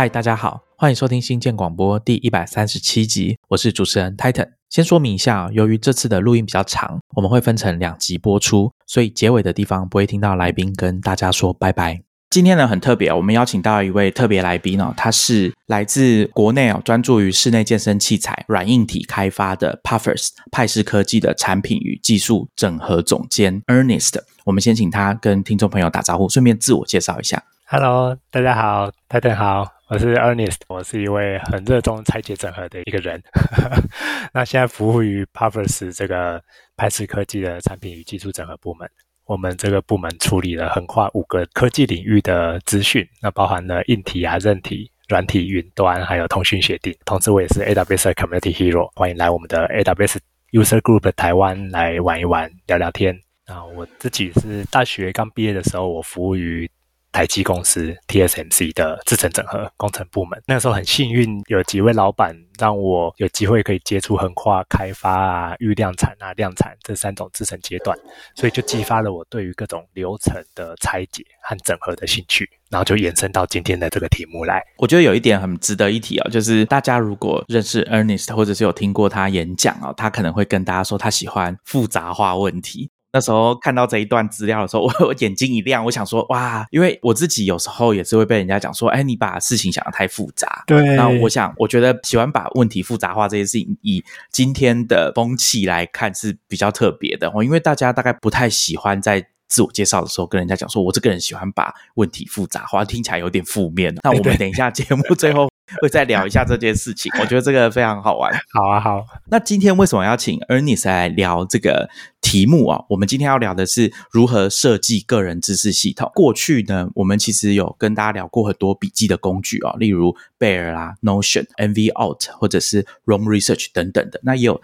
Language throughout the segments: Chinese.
嗨，大家好，欢迎收听新建广播第一百三十七集，我是主持人 Titan。先说明一下，由于这次的录音比较长，我们会分成两集播出，所以结尾的地方不会听到来宾跟大家说拜拜。今天呢很特别，我们邀请到一位特别来宾哦，他是来自国内哦，专注于室内健身器材软硬体开发的 Puffers 派氏科技的产品与技术整合总监 Ernest。我们先请他跟听众朋友打招呼，顺便自我介绍一下。Hello，大家好，Titan 好，我是 Ernest，我是一位很热衷拆解整合的一个人。那现在服务于 Puffers 这个派氏科技的产品与技术整合部门。我们这个部门处理了横跨五个科技领域的资讯，那包含了硬体啊、韧体、软体、云端，还有通讯协定。同时，我也是 AWS Community Hero，欢迎来我们的 AWS User Group 台湾来玩一玩、聊聊天。那我自己是大学刚毕业的时候，我服务于。台积公司 TSMC 的制程整合工程部门，那个时候很幸运，有几位老板让我有机会可以接触横跨开发啊、预量产啊、量产这三种制程阶段，所以就激发了我对于各种流程的拆解和整合的兴趣，然后就延伸到今天的这个题目来。我觉得有一点很值得一提啊，就是大家如果认识 Ernest 或者是有听过他演讲啊，他可能会跟大家说他喜欢复杂化问题。那时候看到这一段资料的时候，我 我眼睛一亮，我想说哇，因为我自己有时候也是会被人家讲说，哎，你把事情想的太复杂。对。那我想，我觉得喜欢把问题复杂化这件事情，以今天的风气来看是比较特别的哦，因为大家大概不太喜欢在自我介绍的时候跟人家讲说，我这个人喜欢把问题复杂化，听起来有点负面。那我们等一下节目最后。会再聊一下这件事情，我觉得这个非常好玩。好啊，好。那今天为什么要请 Ernest 来聊这个题目啊？我们今天要聊的是如何设计个人知识系统。过去呢，我们其实有跟大家聊过很多笔记的工具啊，例如 Bear 啦、Notion、NVOut 或者是 Room Research 等等的。那也有。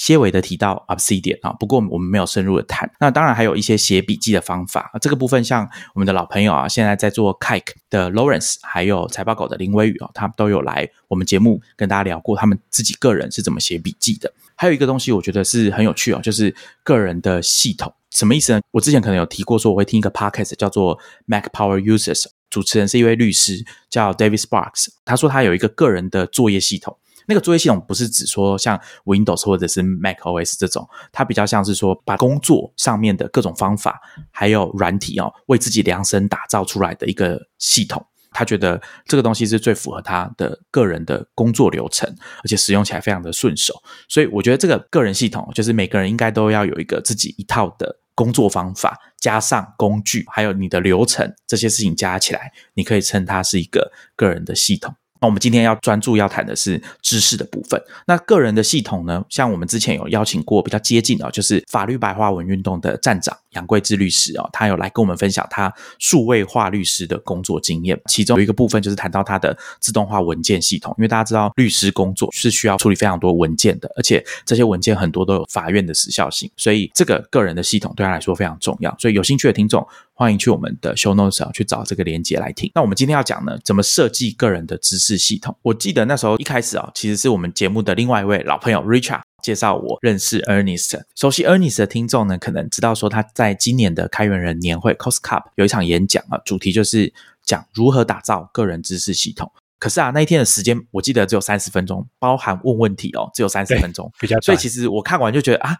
些微的提到 Obsidian 啊，不过我们没有深入的谈。那当然还有一些写笔记的方法。这个部分像我们的老朋友啊，现在在做 Kike 的 Lawrence，还有财报狗的林威宇啊，他们都有来我们节目跟大家聊过他们自己个人是怎么写笔记的。还有一个东西我觉得是很有趣哦，就是个人的系统。什么意思呢？我之前可能有提过，说我会听一个 Podcast 叫做 Mac Power Users，主持人是一位律师叫 David Sparks，他说他有一个个人的作业系统。那个作业系统不是指说像 Windows 或者是 Mac OS 这种，它比较像是说把工作上面的各种方法还有软体哦，为自己量身打造出来的一个系统。他觉得这个东西是最符合他的个人的工作流程，而且使用起来非常的顺手。所以我觉得这个个人系统就是每个人应该都要有一个自己一套的工作方法，加上工具，还有你的流程这些事情加起来，你可以称它是一个个人的系统。那我们今天要专注要谈的是知识的部分。那个人的系统呢？像我们之前有邀请过比较接近的，就是法律白话文运动的站长杨贵志律师哦，他有来跟我们分享他数位化律师的工作经验。其中有一个部分就是谈到他的自动化文件系统，因为大家知道律师工作是需要处理非常多文件的，而且这些文件很多都有法院的时效性，所以这个个人的系统对他来说非常重要。所以有兴趣的听众。欢迎去我们的 show notes 啊，去找这个连接来听。那我们今天要讲呢，怎么设计个人的知识系统。我记得那时候一开始啊，其实是我们节目的另外一位老朋友 Richard 介绍我认识 Ernest。熟悉 Ernest 的听众呢，可能知道说他在今年的开源人年会 Cost Cup 有一场演讲啊，主题就是讲如何打造个人知识系统。可是啊，那一天的时间我记得只有三十分钟，包含问问题哦，只有三十分钟，比较所以其实我看完就觉得啊。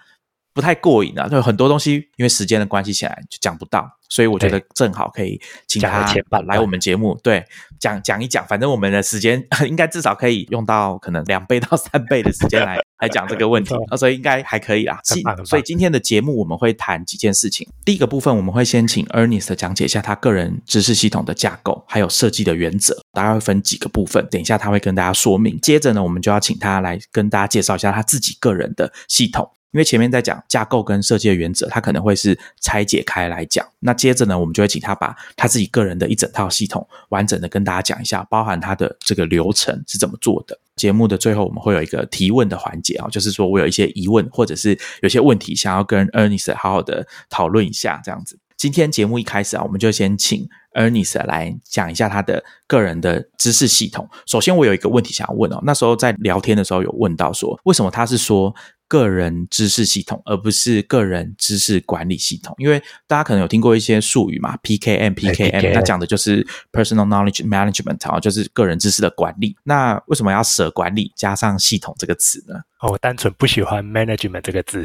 不太过瘾啊，就很多东西因为时间的关系，起来就讲不到，所以我觉得正好可以请他来我们节目，对，讲讲一讲，反正我们的时间 应该至少可以用到可能两倍到三倍的时间来 来讲这个问题，所以应该还可以啦。所以今天的节目我们会谈几件事情。第一个部分我们会先请 Ernest 讲解一下他个人知识系统的架构，还有设计的原则，大概会分几个部分，等一下他会跟大家说明。接着呢，我们就要请他来跟大家介绍一下他自己个人的系统。因为前面在讲架构跟设计的原则，他可能会是拆解开来讲。那接着呢，我们就会请他把他自己个人的一整套系统完整的跟大家讲一下，包含他的这个流程是怎么做的。节目的最后，我们会有一个提问的环节啊，就是说我有一些疑问，或者是有些问题想要跟 Ernest 好好的讨论一下，这样子。今天节目一开始啊，我们就先请 Ernest 来讲一下他的个人的知识系统。首先，我有一个问题想要问哦，那时候在聊天的时候有问到说，为什么他是说？个人知识系统，而不是个人知识管理系统。因为大家可能有听过一些术语嘛，PKM、PKM，那讲的就是 Personal Knowledge Management 啊，就是个人知识的管理。那为什么要舍管理加上系统这个词呢？哦，我单纯不喜欢 Management 这个字。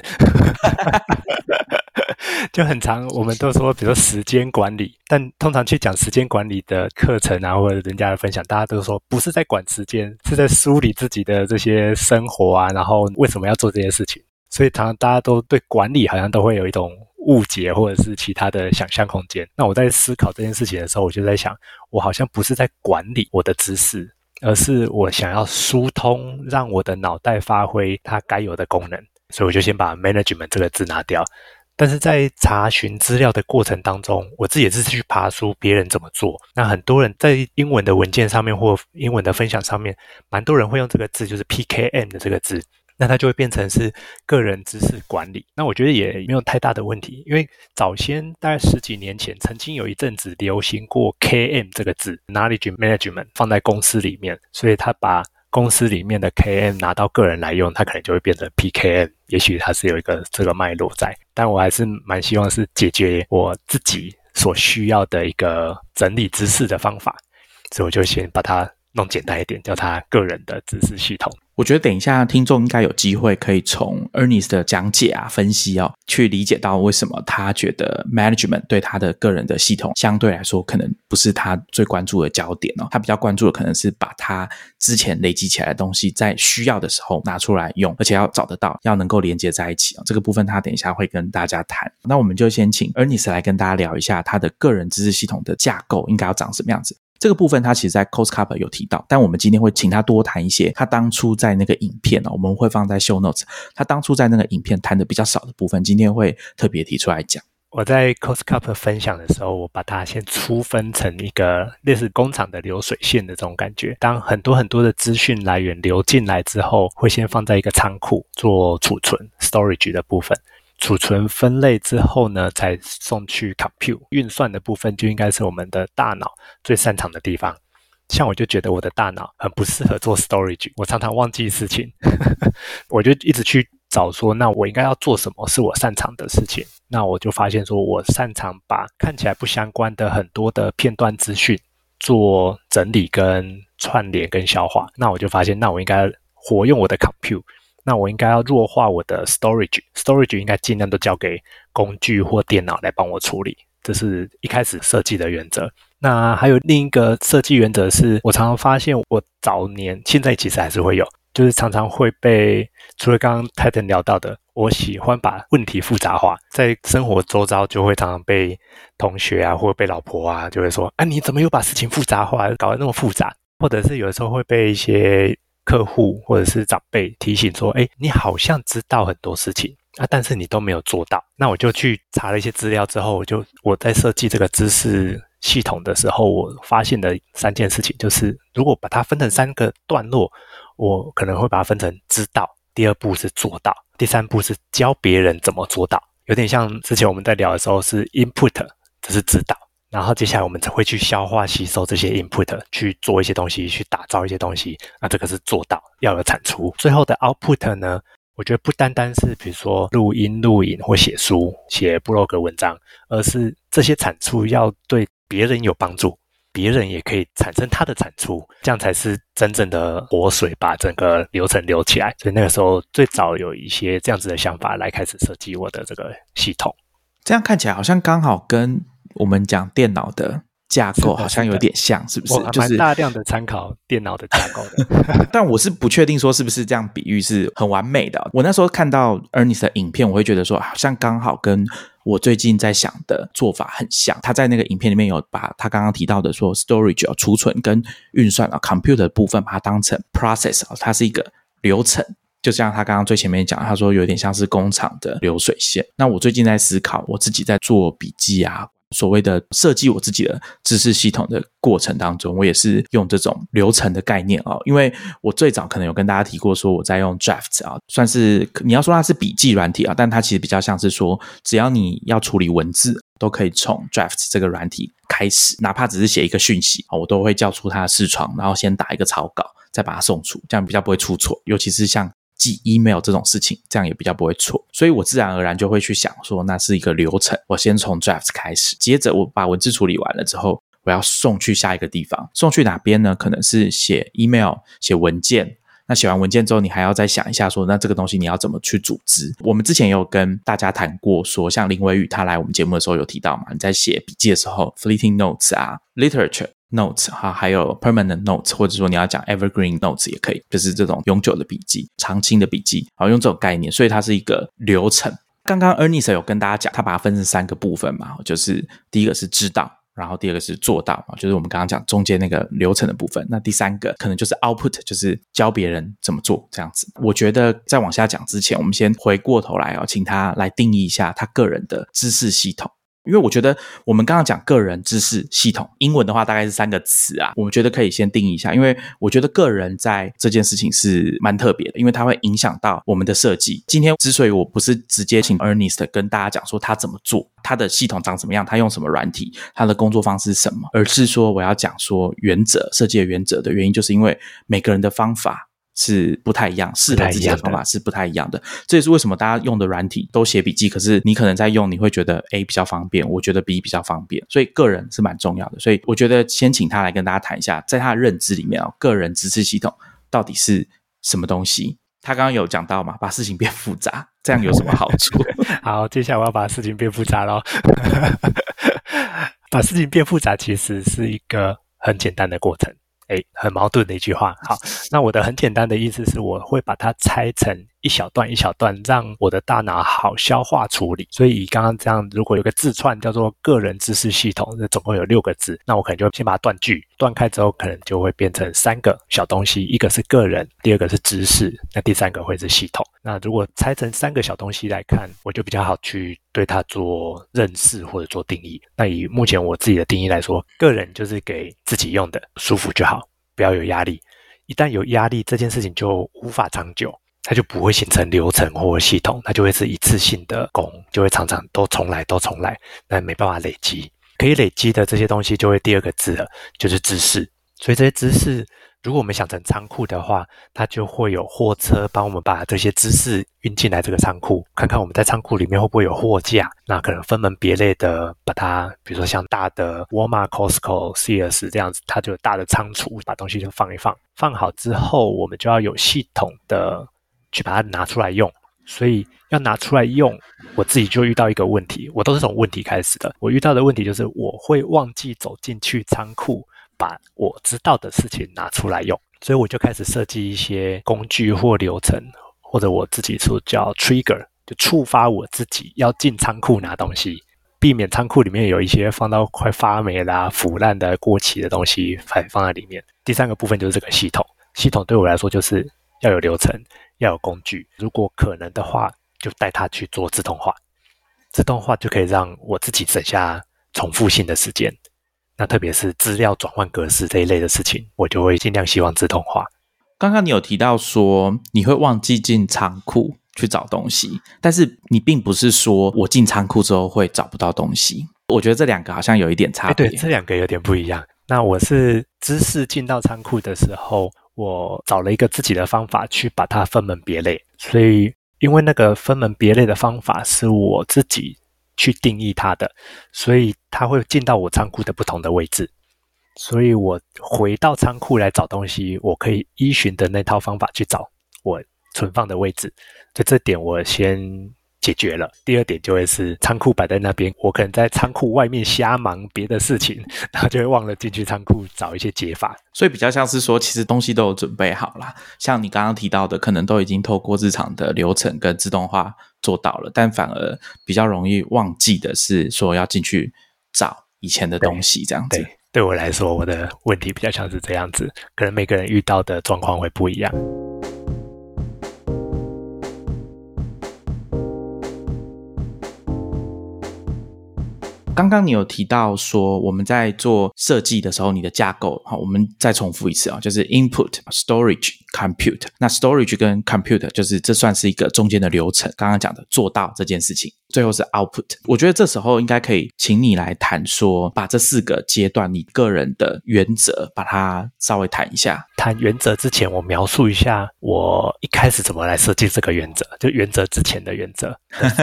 就很长，我们都说，比如说时间管理，但通常去讲时间管理的课程啊，或者人家的分享，大家都说不是在管时间，是在梳理自己的这些生活啊，然后为什么要做这些事情。所以，常常大家都对管理好像都会有一种误解，或者是其他的想象空间。那我在思考这件事情的时候，我就在想，我好像不是在管理我的知识，而是我想要疏通，让我的脑袋发挥它该有的功能。所以，我就先把 management 这个字拿掉。但是在查询资料的过程当中，我自己也是去爬书，别人怎么做。那很多人在英文的文件上面或英文的分享上面，蛮多人会用这个字，就是 PKM 的这个字，那它就会变成是个人知识管理。那我觉得也没有太大的问题，因为早先大概十几年前，曾经有一阵子流行过 KM 这个字，Knowledge Management 放在公司里面，所以他把。公司里面的 KN 拿到个人来用，它可能就会变成 PKN，也许它是有一个这个脉络在，但我还是蛮希望是解决我自己所需要的一个整理知识的方法，所以我就先把它弄简单一点，叫它个人的知识系统。我觉得等一下听众应该有机会可以从 Ernest 的讲解啊、分析哦，去理解到为什么他觉得 management 对他的个人的系统相对来说可能不是他最关注的焦点哦。他比较关注的可能是把他之前累积起来的东西，在需要的时候拿出来用，而且要找得到，要能够连接在一起哦。这个部分他等一下会跟大家谈。那我们就先请 Ernest 来跟大家聊一下他的个人知识系统的架构应该要长什么样子。这个部分他其实，在 Cost Cup 有提到，但我们今天会请他多谈一些他当初在那个影片呢，我们会放在 show notes。他当初在那个影片谈的比较少的部分，今天会特别提出来讲。我在 Cost Cup 分享的时候，我把它先粗分成一个类似工厂的流水线的这种感觉。当很多很多的资讯来源流进来之后，会先放在一个仓库做储存 （storage） 的部分。储存分类之后呢，才送去 compute 运算的部分，就应该是我们的大脑最擅长的地方。像我就觉得我的大脑很不适合做 storage，我常常忘记事情，我就一直去找说，那我应该要做什么是我擅长的事情？那我就发现说我擅长把看起来不相关的很多的片段资讯做整理跟串联跟消化。那我就发现，那我应该活用我的 compute。那我应该要弱化我的 storage，storage 应该尽量都交给工具或电脑来帮我处理，这是一开始设计的原则。那还有另一个设计原则是，我常常发现我早年现在其实还是会有，就是常常会被除了刚刚 Titan 聊到的，我喜欢把问题复杂化，在生活周遭就会常常被同学啊或者被老婆啊就会说，啊你怎么又把事情复杂化，搞得那么复杂？或者是有时候会被一些。客户或者是长辈提醒说：“哎，你好像知道很多事情啊，但是你都没有做到。”那我就去查了一些资料之后，我就我在设计这个知识系统的时候，我发现的三件事情就是：如果把它分成三个段落，我可能会把它分成知道，第二步是做到，第三步是教别人怎么做到。有点像之前我们在聊的时候是 input，这是指导。然后接下来我们才会去消化吸收这些 input，去做一些东西，去打造一些东西。那这个是做到要有产出。最后的 output 呢？我觉得不单单是比如说录音、录影或写书、写 blog 文章，而是这些产出要对别人有帮助，别人也可以产生他的产出，这样才是真正的活水，把整个流程流起来。所以那个时候最早有一些这样子的想法来开始设计我的这个系统。这样看起来好像刚好跟。我们讲电脑的架构好像有点像，是不是？就是大量的参考电脑的架构的，但我是不确定说是不是这样比喻是很完美的。我那时候看到 Ernest 的影片，我会觉得说好像刚好跟我最近在想的做法很像。他在那个影片里面有把他刚刚提到的说 storage 啊储存跟运算啊 computer 的部分，把它当成 process 啊，它是一个流程。就像他刚刚最前面讲，他说有点像是工厂的流水线。那我最近在思考，我自己在做笔记啊。所谓的设计我自己的知识系统的过程当中，我也是用这种流程的概念啊，因为我最早可能有跟大家提过，说我在用 Draft 啊，算是你要说它是笔记软体啊，但它其实比较像是说，只要你要处理文字，都可以从 Draft 这个软体开始，哪怕只是写一个讯息啊，我都会叫出它的视窗，然后先打一个草稿，再把它送出，这样比较不会出错，尤其是像。寄 email 这种事情，这样也比较不会错。所以我自然而然就会去想说，那是一个流程。我先从 draft 开始，接着我把文字处理完了之后，我要送去下一个地方。送去哪边呢？可能是写 email、写文件。那写完文件之后，你还要再想一下，说那这个东西你要怎么去组织？我们之前有跟大家谈过，说像林伟宇他来我们节目的时候有提到嘛，你在写笔记的时候，fleeting notes 啊，literature notes 哈，还有 permanent notes，或者说你要讲 evergreen notes 也可以，就是这种永久的笔记、长青的笔记，好用这种概念，所以它是一个流程。刚刚 Ernest 有跟大家讲，他把它分成三个部分嘛，就是第一个是知道。然后第二个是做到啊，就是我们刚刚讲中间那个流程的部分。那第三个可能就是 output，就是教别人怎么做这样子。我觉得在往下讲之前，我们先回过头来啊，请他来定义一下他个人的知识系统。因为我觉得我们刚刚讲个人知识系统，英文的话大概是三个词啊，我们觉得可以先定义一下。因为我觉得个人在这件事情是蛮特别的，因为它会影响到我们的设计。今天之所以我不是直接请 Ernest 跟大家讲说他怎么做，他的系统长什么样，他用什么软体，他的工作方式是什么，而是说我要讲说原则设计的原则的原因，就是因为每个人的方法。是不太一样，适合自己的方法是不太一样的。这也是为什么大家用的软体都写笔记，可是你可能在用，你会觉得 A 比较方便，我觉得 B 比较方便。所以个人是蛮重要的。所以我觉得先请他来跟大家谈一下，在他的认知里面啊，个人知识系统到底是什么东西？他刚刚有讲到嘛，把事情变复杂，这样有什么好处？好，接下来我要把事情变复杂喽。把事情变复杂其实是一个很简单的过程。哎，很矛盾的一句话。好，那我的很简单的意思是，我会把它拆成。一小段一小段，让我的大脑好消化处理。所以以刚刚这样，如果有个字串叫做“个人知识系统”，那总共有六个字，那我可能就先把它断句，断开之后，可能就会变成三个小东西：一个是个人，第二个是知识，那第三个会是系统。那如果拆成三个小东西来看，我就比较好去对它做认识或者做定义。那以目前我自己的定义来说，个人就是给自己用的，舒服就好，不要有压力。一旦有压力，这件事情就无法长久。它就不会形成流程或系统，它就会是一次性的功，就会常常都重来，都重来，那没办法累积。可以累积的这些东西，就会第二个字了，就是知识。所以这些知识，如果我们想成仓库的话，它就会有货车帮我们把这些知识运进来这个仓库，看看我们在仓库里面会不会有货架。那可能分门别类的把它，比如说像大的 Walmart、Costco、Sears 这样子，它就有大的仓储，把东西就放一放。放好之后，我们就要有系统的。去把它拿出来用，所以要拿出来用，我自己就遇到一个问题，我都是从问题开始的。我遇到的问题就是我会忘记走进去仓库，把我知道的事情拿出来用，所以我就开始设计一些工具或流程，或者我自己说叫 trigger，就触发我自己要进仓库拿东西，避免仓库里面有一些放到快发霉啦、腐烂的、过期的东西还放在里面。第三个部分就是这个系统，系统对我来说就是要有流程。要有工具，如果可能的话，就带他去做自动化。自动化就可以让我自己省下重复性的时间。那特别是资料转换格式这一类的事情，我就会尽量希望自动化。刚刚你有提到说你会忘记进仓库去找东西，但是你并不是说我进仓库之后会找不到东西。我觉得这两个好像有一点差别。对，这两个有点不一样。那我是知识进到仓库的时候。我找了一个自己的方法去把它分门别类，所以因为那个分门别类的方法是我自己去定义它的，所以它会进到我仓库的不同的位置，所以我回到仓库来找东西，我可以依循的那套方法去找我存放的位置，所以这点我先。解决了。第二点就会是仓库摆在那边，我可能在仓库外面瞎忙别的事情，然后就会忘了进去仓库找一些解法。所以比较像是说，其实东西都有准备好了。像你刚刚提到的，可能都已经透过日常的流程跟自动化做到了，但反而比较容易忘记的是说要进去找以前的东西这样子。对我来说，我的问题比较像是这样子，可能每个人遇到的状况会不一样。刚刚你有提到说，我们在做设计的时候，你的架构，好，我们再重复一次啊，就是 input、storage、compute。那 storage 跟 compute 就是这算是一个中间的流程。刚刚讲的做到这件事情，最后是 output。我觉得这时候应该可以请你来谈说，把这四个阶段你个人的原则，把它稍微谈一下。谈原则之前，我描述一下我一开始怎么来设计这个原则，就原则之前的原则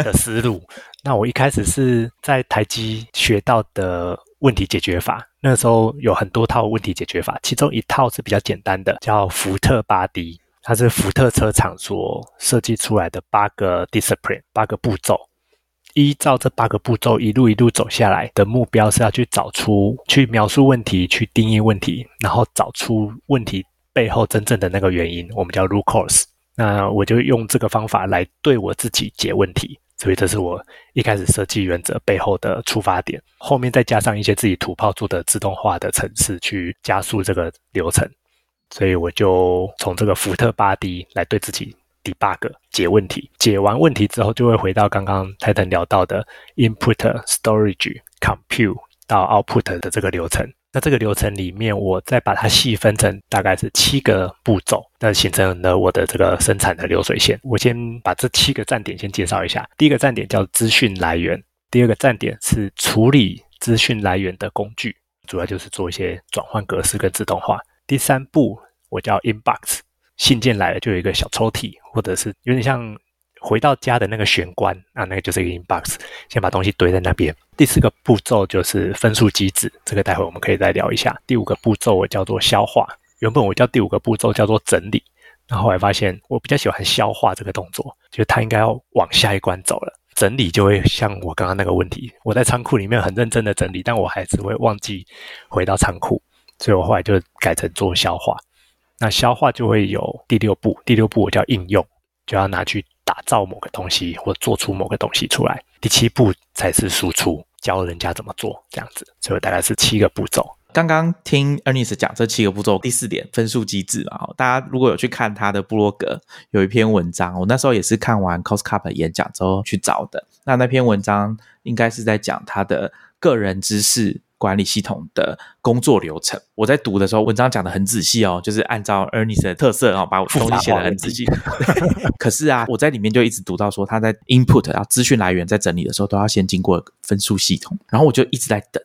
的 思路。那我一开始是在台积学到的问题解决法，那时候有很多套问题解决法，其中一套是比较简单的，叫福特巴迪它是福特车厂所设计出来的八个 discipline，八个步骤。依照这八个步骤一路一路走下来的目标是要去找出、去描述问题、去定义问题，然后找出问题背后真正的那个原因，我们叫 root cause。那我就用这个方法来对我自己解问题。所以这是我一开始设计原则背后的出发点，后面再加上一些自己土炮做的自动化的程式去加速这个流程，所以我就从这个福特八 D 来对自己 debug 解问题，解完问题之后就会回到刚刚泰腾聊到的 input storage compute 到 output 的这个流程。那这个流程里面，我再把它细分成大概是七个步骤，那形成了我的这个生产的流水线。我先把这七个站点先介绍一下。第一个站点叫资讯来源，第二个站点是处理资讯来源的工具，主要就是做一些转换格式跟自动化。第三步我叫 inbox，信件来了就有一个小抽屉，或者是有点像。回到家的那个玄关啊，那个就是一个 inbox，先把东西堆在那边。第四个步骤就是分数机制，这个待会我们可以再聊一下。第五个步骤我叫做消化，原本我叫第五个步骤叫做整理，然后来发现我比较喜欢消化这个动作，就它应该要往下一关走了。整理就会像我刚刚那个问题，我在仓库里面很认真的整理，但我还是会忘记回到仓库，所以我后来就改成做消化。那消化就会有第六步，第六步我叫应用，就要拿去。打造某个东西或做出某个东西出来，第七步才是输出，教人家怎么做，这样子，所以大概是七个步骤。刚刚听 Ernest 讲这七个步骤，第四点分数机制嘛，大家如果有去看他的部落格，有一篇文章，我那时候也是看完 Costcup 演讲之后去找的。那那篇文章应该是在讲他的个人知识。管理系统的工作流程，我在读的时候，文章讲的很仔细哦，就是按照 Ernest 的特色哦，把东西写的很仔细。可是啊，我在里面就一直读到说，他在 input 然后资讯来源在整理的时候，都要先经过分数系统，然后我就一直在等，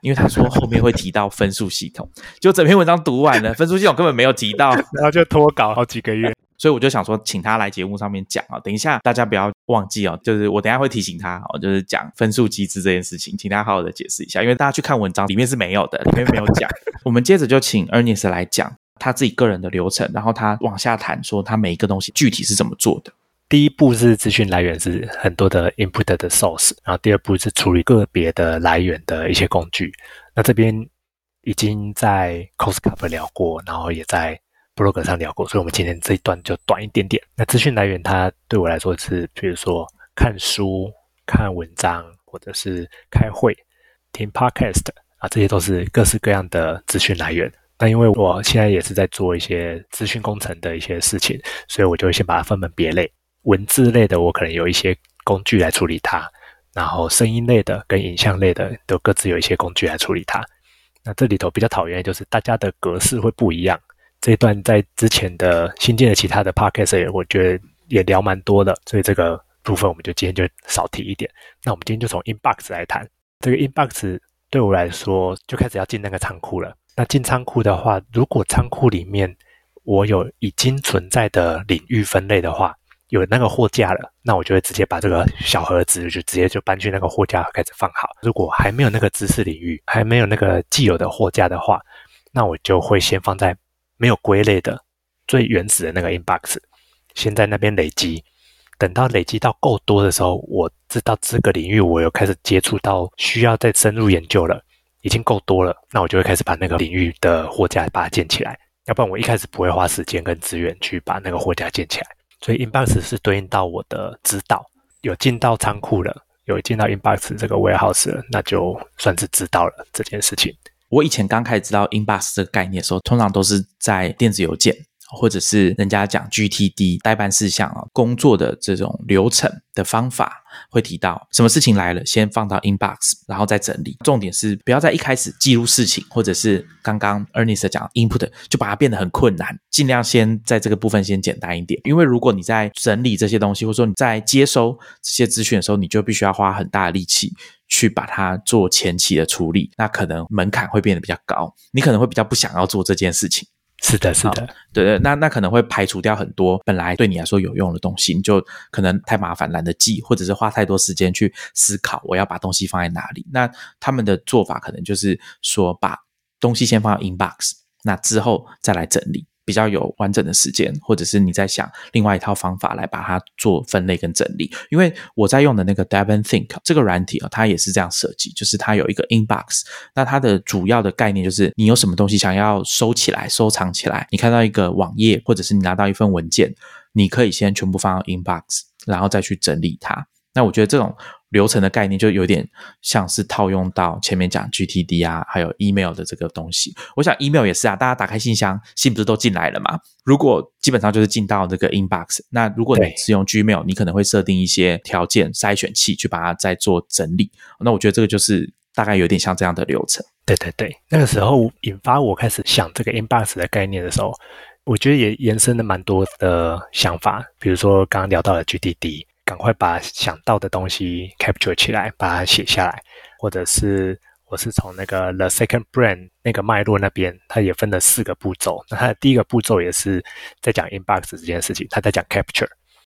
因为他说后面会提到分数系统，就整篇文章读完了，分数系统根本没有提到，然后就拖稿好几个月。所以我就想说，请他来节目上面讲啊。等一下大家不要忘记哦，就是我等下会提醒他哦，就是讲分数机制这件事情，请他好好的解释一下，因为大家去看文章里面是没有的，里面没有讲。我们接着就请 Ernest 来讲他自己个人的流程，然后他往下谈说他每一个东西具体是怎么做的。第一步是资讯来源是很多的 input 的 source，然后第二步是处理个别的来源的一些工具。那这边已经在 c o s c u p 聊过，然后也在。Blog 上聊过，所以我们今天这一段就短一点点。那资讯来源，它对我来说是，比如说看书、看文章，或者是开会、听 podcast 啊，这些都是各式各样的资讯来源。那因为我现在也是在做一些资讯工程的一些事情，所以我就会先把它分门别类。文字类的，我可能有一些工具来处理它；然后声音类的跟影像类的，都各自有一些工具来处理它。那这里头比较讨厌的就是大家的格式会不一样。这一段在之前的新建的其他的 podcast 我觉得也聊蛮多的，所以这个部分我们就今天就少提一点。那我们今天就从 inbox 来谈，这个 inbox 对我来说就开始要进那个仓库了。那进仓库的话，如果仓库里面我有已经存在的领域分类的话，有那个货架了，那我就会直接把这个小盒子就直接就搬去那个货架开始放好。如果还没有那个知识领域，还没有那个既有的货架的话，那我就会先放在。没有归类的最原始的那个 inbox，先在那边累积，等到累积到够多的时候，我知道这个领域我有开始接触到需要再深入研究了，已经够多了，那我就会开始把那个领域的货架把它建起来，要不然我一开始不会花时间跟资源去把那个货架建起来。所以 inbox 是对应到我的知道有进到仓库了，有进到 inbox 这个 warehouse 了，那就算是知道了这件事情。我以前刚开始知道 Inbus 这个概念的时候，通常都是在电子邮件。或者是人家讲 GTD 代办事项啊，工作的这种流程的方法，会提到什么事情来了，先放到 inbox，然后再整理。重点是不要在一开始记录事情，或者是刚刚 Ernest 讲 input 就把它变得很困难，尽量先在这个部分先简单一点。因为如果你在整理这些东西，或者说你在接收这些资讯的时候，你就必须要花很大的力气去把它做前期的处理，那可能门槛会变得比较高，你可能会比较不想要做这件事情。是的，是的，对对，那那可能会排除掉很多本来对你来说有用的东西，你就可能太麻烦，懒得记，或者是花太多时间去思考我要把东西放在哪里。那他们的做法可能就是说，把东西先放到 inbox，那之后再来整理。比较有完整的时间，或者是你在想另外一套方法来把它做分类跟整理。因为我在用的那个 Devon Think 这个软体啊，它也是这样设计，就是它有一个 inbox。那它的主要的概念就是你有什么东西想要收起来、收藏起来，你看到一个网页，或者是你拿到一份文件，你可以先全部放到 inbox，然后再去整理它。那我觉得这种。流程的概念就有点像是套用到前面讲 GTD 啊，还有 email 的这个东西。我想 email 也是啊，大家打开信箱，信不是都进来了嘛？如果基本上就是进到这个 inbox，那如果你是用 Gmail，你可能会设定一些条件筛选器去把它再做整理。那我觉得这个就是大概有点像这样的流程。对对对，那个时候引发我开始想这个 inbox 的概念的时候，我觉得也延伸了蛮多的想法，比如说刚刚聊到了 GTD。赶快把想到的东西 capture 起来，把它写下来，或者是我是从那个 The Second Brain 那个脉络那边，它也分了四个步骤。那它的第一个步骤也是在讲 inbox 这件事情，它在讲 capture，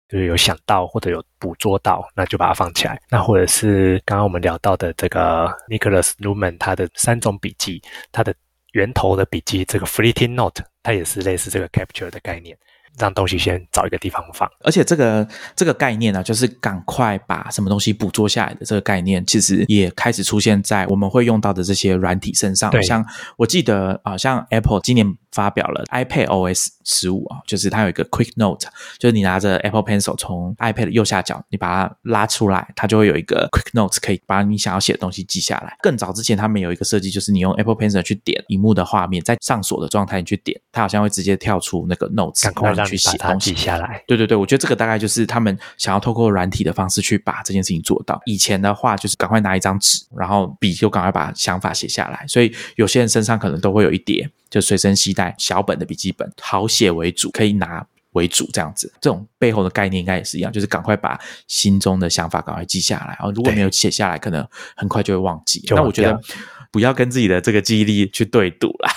就是有想到或者有捕捉到，那就把它放起来。那或者是刚刚我们聊到的这个 Nicholas Newman 他的三种笔记，它的源头的笔记，这个 fleeting note，它也是类似这个 capture 的概念。让东西先找一个地方放，而且这个这个概念呢，就是赶快把什么东西捕捉下来的这个概念，其实也开始出现在我们会用到的这些软体身上。像我记得啊，像 Apple 今年发表了 iPad OS 十五啊，就是它有一个 Quick Note，就是你拿着 Apple Pencil 从 iPad 右下角，你把它拉出来，它就会有一个 Quick Note 可以把你想要写的东西记下来。更早之前，他们有一个设计，就是你用 Apple Pencil 去点荧幕的画面，在上锁的状态你去点，它好像会直接跳出那个 Notes。去写东西下来，对对对，我觉得这个大概就是他们想要透过软体的方式去把这件事情做到。以前的话，就是赶快拿一张纸，然后笔就赶快把想法写下来。所以有些人身上可能都会有一叠，就随身携带小本的笔记本，好写为主，可以拿为主这样子。这种背后的概念应该也是一样，就是赶快把心中的想法赶快记下来。然后如果没有写下来，可能很快就会忘记。那我觉得不要跟自己的这个记忆力去对赌啦。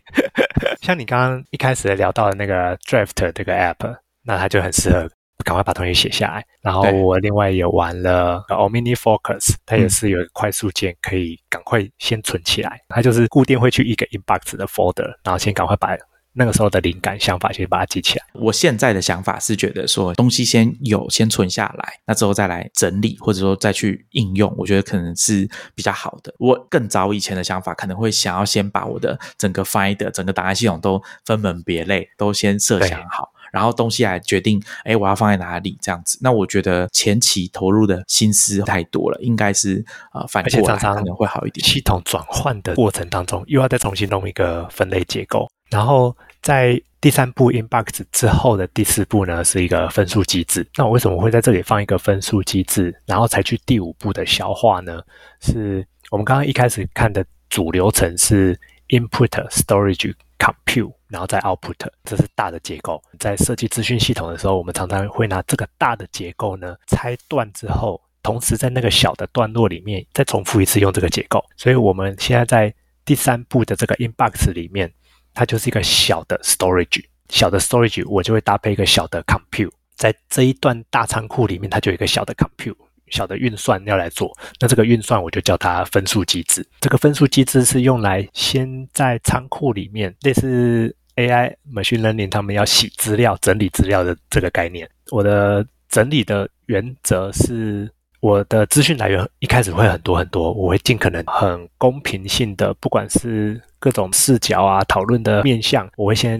像你刚刚一开始聊到的那个 Draft 这个 App，那它就很适合赶快把东西写下来。然后我另外也玩了 Omni Focus，它也是有一个快速键，可以赶快先存起来。它就是固定会去一个 Inbox 的 Folder，然后先赶快把。那个时候的灵感想法，先把它记起来。我现在的想法是觉得说，东西先有，先存下来，那之后再来整理，或者说再去应用，我觉得可能是比较好的。我更早以前的想法，可能会想要先把我的整个 Find 整个档案系统都分门别类，都先设想好，然后东西来决定，哎，我要放在哪里这样子。那我觉得前期投入的心思太多了，应该是呃，反过来可能会好一点。系统转换的过程当中，又要再重新弄一个分类结构。然后在第三步 inbox 之后的第四步呢，是一个分数机制。那我为什么会在这里放一个分数机制，然后才去第五步的消化呢？是我们刚刚一开始看的主流程是 input storage compute，然后再 output，这是大的结构。在设计资讯系统的时候，我们常常会拿这个大的结构呢拆断之后，同时在那个小的段落里面再重复一次用这个结构。所以我们现在在第三步的这个 inbox 里面。它就是一个小的 storage，小的 storage，我就会搭配一个小的 compute，在这一段大仓库里面，它就有一个小的 compute，小的运算要来做。那这个运算我就叫它分数机制。这个分数机制是用来先在仓库里面，类似 AI machine learning 他们要洗资料、整理资料的这个概念。我的整理的原则是。我的资讯来源一开始会很多很多，我会尽可能很公平性的，不管是各种视角啊、讨论的面向，我会先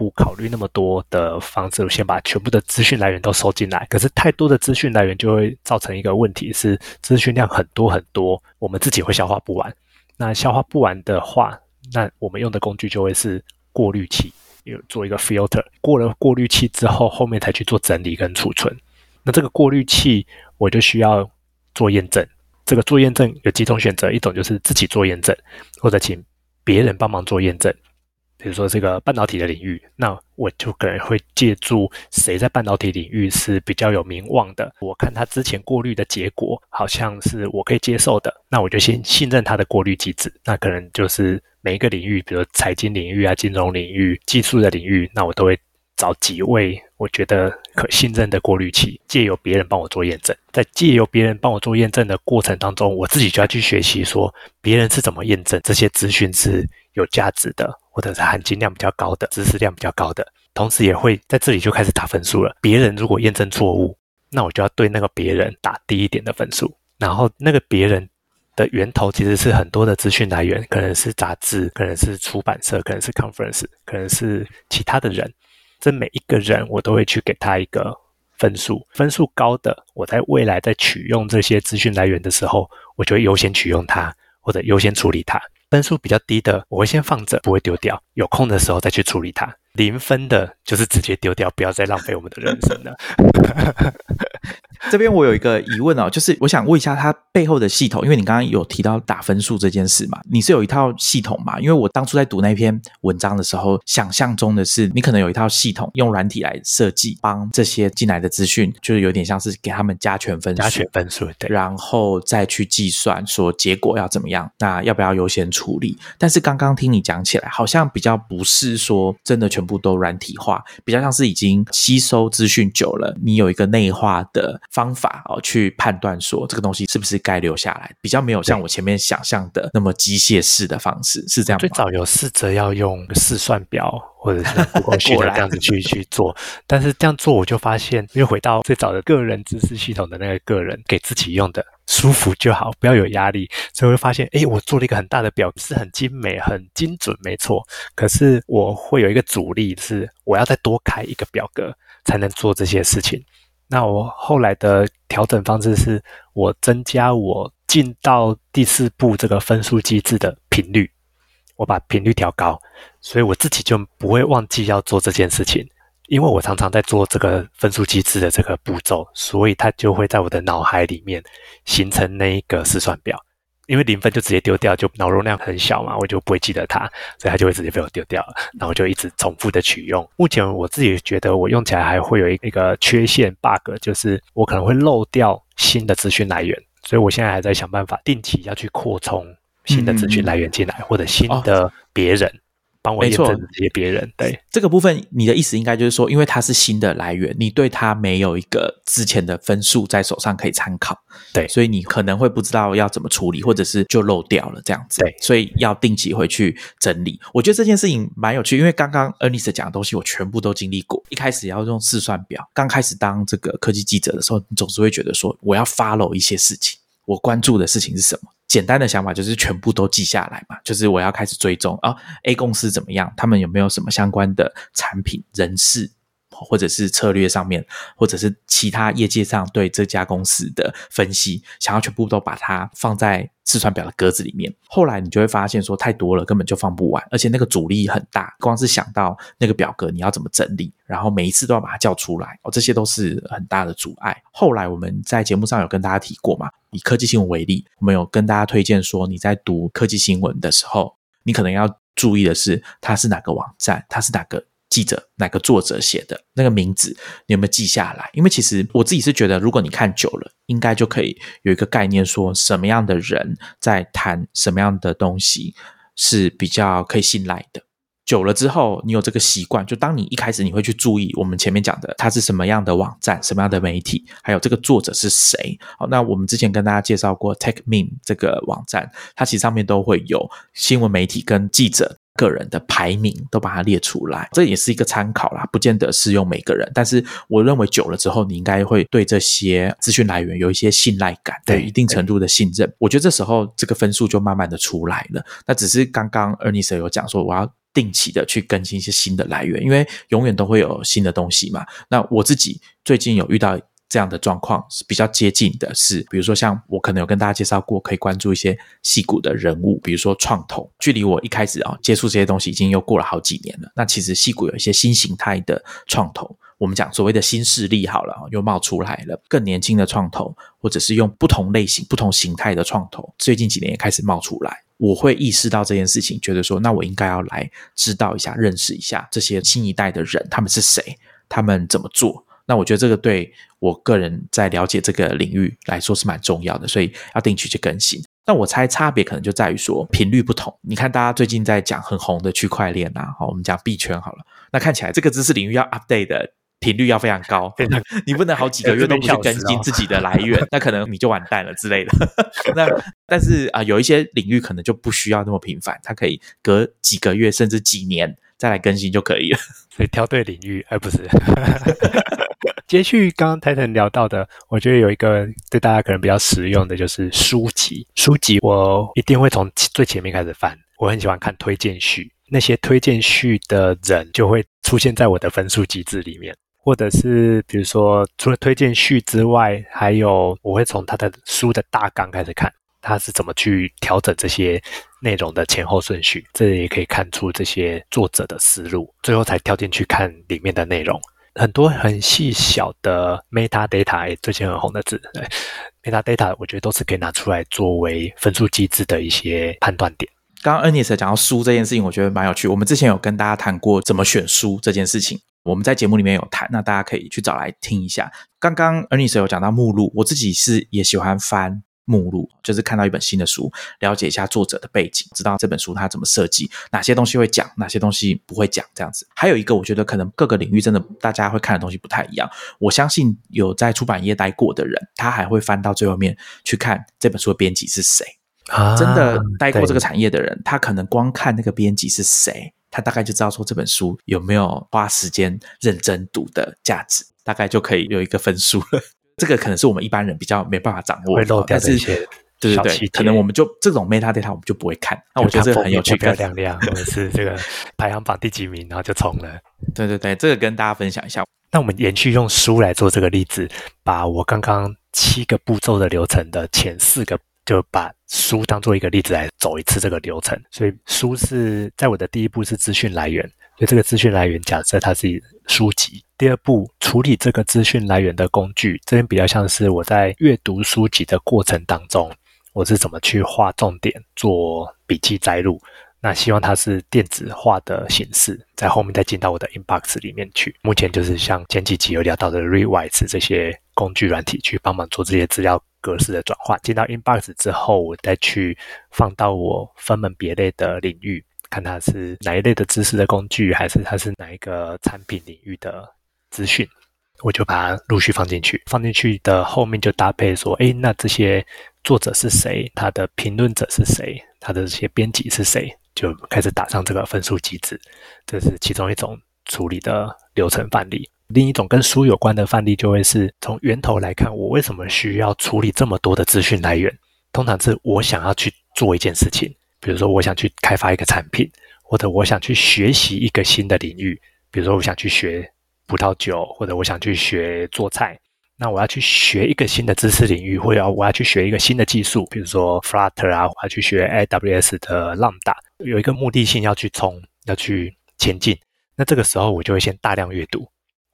不考虑那么多的方式，先把全部的资讯来源都收进来。可是太多的资讯来源就会造成一个问题，是资讯量很多很多，我们自己会消化不完。那消化不完的话，那我们用的工具就会是过滤器。有做一个 filter，过了过滤器之后，后面才去做整理跟储存。那这个过滤器我就需要做验证。这个做验证有几种选择，一种就是自己做验证，或者请别人帮忙做验证。比如说这个半导体的领域，那我就可能会借助谁在半导体领域是比较有名望的。我看他之前过滤的结果，好像是我可以接受的，那我就先信任他的过滤机制。那可能就是每一个领域，比如财经领域啊、金融领域、技术的领域，那我都会找几位我觉得可信任的过滤器，借由别人帮我做验证。在借由别人帮我做验证的过程当中，我自己就要去学习说别人是怎么验证这些资讯是有价值的。或者是含金量比较高的知识量比较高的，同时也会在这里就开始打分数了。别人如果验证错误，那我就要对那个别人打低一点的分数。然后那个别人的源头其实是很多的资讯来源，可能是杂志，可能是出版社，可能是 conference，可能是其他的人。这每一个人我都会去给他一个分数，分数高的，我在未来在取用这些资讯来源的时候，我就会优先取用它，或者优先处理它。分数比较低的，我会先放着，不会丢掉。有空的时候再去处理它。零分的，就是直接丢掉，不要再浪费我们的人生了。这边我有一个疑问哦，就是我想问一下它背后的系统，因为你刚刚有提到打分数这件事嘛，你是有一套系统嘛？因为我当初在读那篇文章的时候，想象中的是你可能有一套系统，用软体来设计，帮这些进来的资讯，就是有点像是给他们加权分数，加权分数，对，然后再去计算说结果要怎么样，那要不要优先处理？但是刚刚听你讲起来，好像比较不是说真的全全部都软体化，比较像是已经吸收资讯久了，你有一个内化的。方法哦，去判断说这个东西是不是该留下来，比较没有像我前面想象的那么机械式的方式，是这样。最早有试着要用试算表或者是不够学的这样子去去做，但是这样做我就发现，又回到最早的个人知识系统的那个个人给自己用的舒服就好，不要有压力。所以会发现，哎，我做了一个很大的表，是很精美、很精准，没错。可是我会有一个阻力，是我要再多开一个表格才能做这些事情。那我后来的调整方式是，我增加我进到第四步这个分数机制的频率，我把频率调高，所以我自己就不会忘记要做这件事情，因为我常常在做这个分数机制的这个步骤，所以它就会在我的脑海里面形成那一个试算表。因为零分就直接丢掉，就脑容量很小嘛，我就不会记得它，所以它就会直接被我丢掉了。然后就一直重复的取用。目前我自己觉得我用起来还会有一一个缺陷 bug，就是我可能会漏掉新的资讯来源，所以我现在还在想办法，定期要去扩充新的资讯来源进来，或者新的别人。帮我验证这些别人，对这个部分，你的意思应该就是说，因为它是新的来源，你对它没有一个之前的分数在手上可以参考，对，所以你可能会不知道要怎么处理，或者是就漏掉了这样子，对，所以要定期回去整理。我觉得这件事情蛮有趣，因为刚刚 Ernest 讲的东西，我全部都经历过。一开始要用试算表，刚开始当这个科技记者的时候，你总是会觉得说，我要 follow 一些事情，我关注的事情是什么？简单的想法就是全部都记下来嘛，就是我要开始追踪啊，A 公司怎么样，他们有没有什么相关的产品、人事，或者是策略上面，或者是其他业界上对这家公司的分析，想要全部都把它放在。试算表的格子里面，后来你就会发现说太多了，根本就放不完，而且那个阻力很大。光是想到那个表格你要怎么整理，然后每一次都要把它叫出来，哦，这些都是很大的阻碍。后来我们在节目上有跟大家提过嘛，以科技新闻为例，我们有跟大家推荐说，你在读科技新闻的时候，你可能要注意的是它是哪个网站，它是哪个。记者哪个作者写的那个名字，你有没有记下来？因为其实我自己是觉得，如果你看久了，应该就可以有一个概念，说什么样的人在谈什么样的东西是比较可以信赖的。久了之后，你有这个习惯，就当你一开始你会去注意我们前面讲的，它是什么样的网站、什么样的媒体，还有这个作者是谁。好，那我们之前跟大家介绍过 TechMeme 这个网站，它其实上面都会有新闻媒体跟记者。个人的排名都把它列出来，这也是一个参考啦，不见得适用每个人。但是我认为久了之后，你应该会对这些资讯来源有一些信赖感，对一定程度的信任。我觉得这时候这个分数就慢慢的出来了。那只是刚刚 Ernest 有讲说，我要定期的去更新一些新的来源，因为永远都会有新的东西嘛。那我自己最近有遇到这样的状况是比较接近的是，比如说像我可能有跟大家介绍过，可以关注一些戏骨的人物，比如说创投，距离我一开始啊接触这些东西已经又过了好几年了。那其实戏骨有一些新形态的创投，我们讲所谓的新势力好了，又冒出来了，更年轻的创投，或者是用不同类型、不同形态的创投，最近几年也开始冒出来。我会意识到这件事情，觉得说，那我应该要来知道一下、认识一下这些新一代的人，他们是谁，他们怎么做。那我觉得这个对我个人在了解这个领域来说是蛮重要的，所以要定期去更新。那我猜差别可能就在于说频率不同。你看，大家最近在讲很红的区块链啊，好，我们讲币圈好了。那看起来这个知识领域要 update 的频率要非常高，你不能好几个月都不去更新自己的来源，那可能你就完蛋了之类的。那但是啊，有一些领域可能就不需要那么频繁，它可以隔几个月甚至几年再来更新就可以了。所以挑对领域，而不是。接续刚刚 Titan 聊到的，我觉得有一个对大家可能比较实用的，就是书籍。书籍我一定会从最前面开始翻。我很喜欢看推荐序，那些推荐序的人就会出现在我的分数机制里面，或者是比如说除了推荐序之外，还有我会从他的书的大纲开始看，他是怎么去调整这些内容的前后顺序，这也可以看出这些作者的思路，最后才跳进去看里面的内容。很多很细小的 meta data，最近很红的字，meta data，我觉得都是可以拿出来作为分数机制的一些判断点。刚刚 Ernest 讲到书这件事情，我觉得蛮有趣。我们之前有跟大家谈过怎么选书这件事情，我们在节目里面有谈，那大家可以去找来听一下。刚刚 Ernest 有讲到目录，我自己是也喜欢翻。目录就是看到一本新的书，了解一下作者的背景，知道这本书它怎么设计，哪些东西会讲，哪些东西不会讲，这样子。还有一个，我觉得可能各个领域真的大家会看的东西不太一样。我相信有在出版业待过的人，他还会翻到最后面去看这本书的编辑是谁。啊，真的待过这个产业的人，他可能光看那个编辑是谁，他大概就知道说这本书有没有花时间认真读的价值，大概就可以有一个分数了。这个可能是我们一般人比较没办法掌握，会漏掉这些对对对，可能我们就这种 meta data 我们就不会看。那我觉得这个很有趣，漂漂亮亮，或者是这个排行榜第几名，然后就冲了。对对对，这个跟大家分享一下。那我们延续用书来做这个例子，把我刚刚七个步骤的流程的前四个，就把书当做一个例子来走一次这个流程。所以书是在我的第一步是资讯来源。所以这个资讯来源，假设它是书籍。第二步，处理这个资讯来源的工具，这边比较像是我在阅读书籍的过程当中，我是怎么去画重点、做笔记摘录。那希望它是电子化的形式，在后面再进到我的 inbox 里面去。目前就是像前几集有聊到的 Rewise 这些工具软体，去帮忙做这些资料格式的转换。进到 inbox 之后，我再去放到我分门别类的领域。看它是哪一类的知识的工具，还是它是哪一个产品领域的资讯，我就把它陆续放进去。放进去的后面就搭配说，哎，那这些作者是谁？他的评论者是谁？他的这些编辑是谁？就开始打上这个分数机制。这是其中一种处理的流程范例。另一种跟书有关的范例，就会是从源头来看，我为什么需要处理这么多的资讯来源？通常是我想要去做一件事情。比如说，我想去开发一个产品，或者我想去学习一个新的领域。比如说，我想去学葡萄酒，或者我想去学做菜。那我要去学一个新的知识领域，或者我要去学一个新的技术，比如说 Flutter 啊，我要去学 AWS 的 Lambda，有一个目的性要去冲，要去前进。那这个时候，我就会先大量阅读。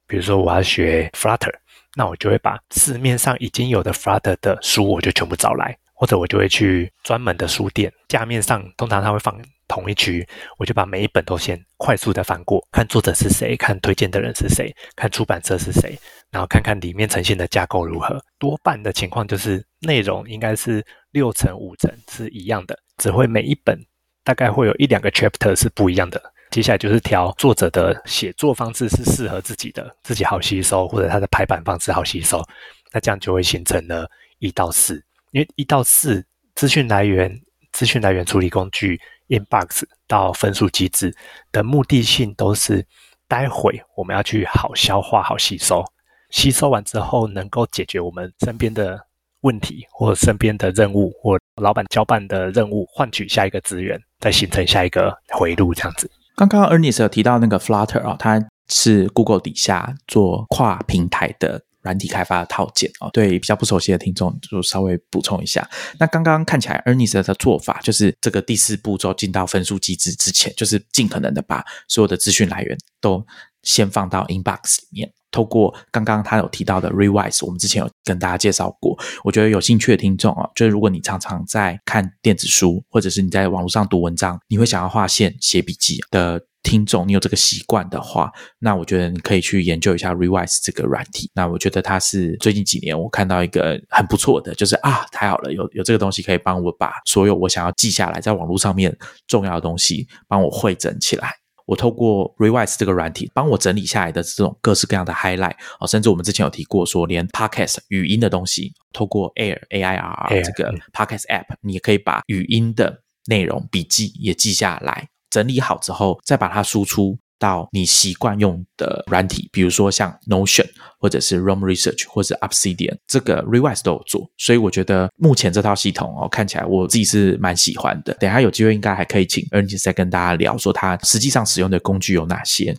比如说，我要学 Flutter，那我就会把市面上已经有的 Flutter 的书，我就全部找来。或者我就会去专门的书店，架面上通常他会放同一区，我就把每一本都先快速的翻过，看作者是谁，看推荐的人是谁，看出版社是谁，然后看看里面呈现的架构如何。多半的情况就是内容应该是六成五成是一样的，只会每一本大概会有一两个 chapter 是不一样的。接下来就是调作者的写作方式是适合自己的，自己好吸收，或者他的排版方式好吸收，那这样就会形成了一到四。因为一到四资讯来源、资讯来源处理工具 inbox 到分数机制的目的性都是，待会我们要去好消化、好吸收，吸收完之后能够解决我们身边的问题，或身边的任务，或老板交办的任务，换取下一个资源，再形成下一个回路，这样子。刚刚 Ernest 有提到那个 Flutter 啊，它是 Google 底下做跨平台的。软体开发的套件哦。对比较不熟悉的听众，就稍微补充一下。那刚刚看起来，Ernest 的做法就是这个第四步骤进到分数机制之前，就是尽可能的把所有的资讯来源都先放到 Inbox 里面。透过刚刚他有提到的 Rewise，我们之前有跟大家介绍过。我觉得有兴趣的听众啊，就是如果你常常在看电子书，或者是你在网络上读文章，你会想要划线写笔记的听众，你有这个习惯的话，那我觉得你可以去研究一下 Rewise 这个软体。那我觉得它是最近几年我看到一个很不错的，就是啊，太好了，有有这个东西可以帮我把所有我想要记下来在网络上面重要的东西帮我汇整起来。我透过 Rewise 这个软体帮我整理下来的这种各式各样的 highlight 哦，甚至我们之前有提过说，连 podcast 语音的东西，透过 Air A I R 这个 podcast app，你也可以把语音的内容笔记也记下来，整理好之后再把它输出。到你习惯用的软体，比如说像 Notion 或者是 Room Research 或者 Obsidian，这个 Revise 都有做，所以我觉得目前这套系统哦，看起来我自己是蛮喜欢的。等下有机会应该还可以请 Ernest 再跟大家聊，说他实际上使用的工具有哪些。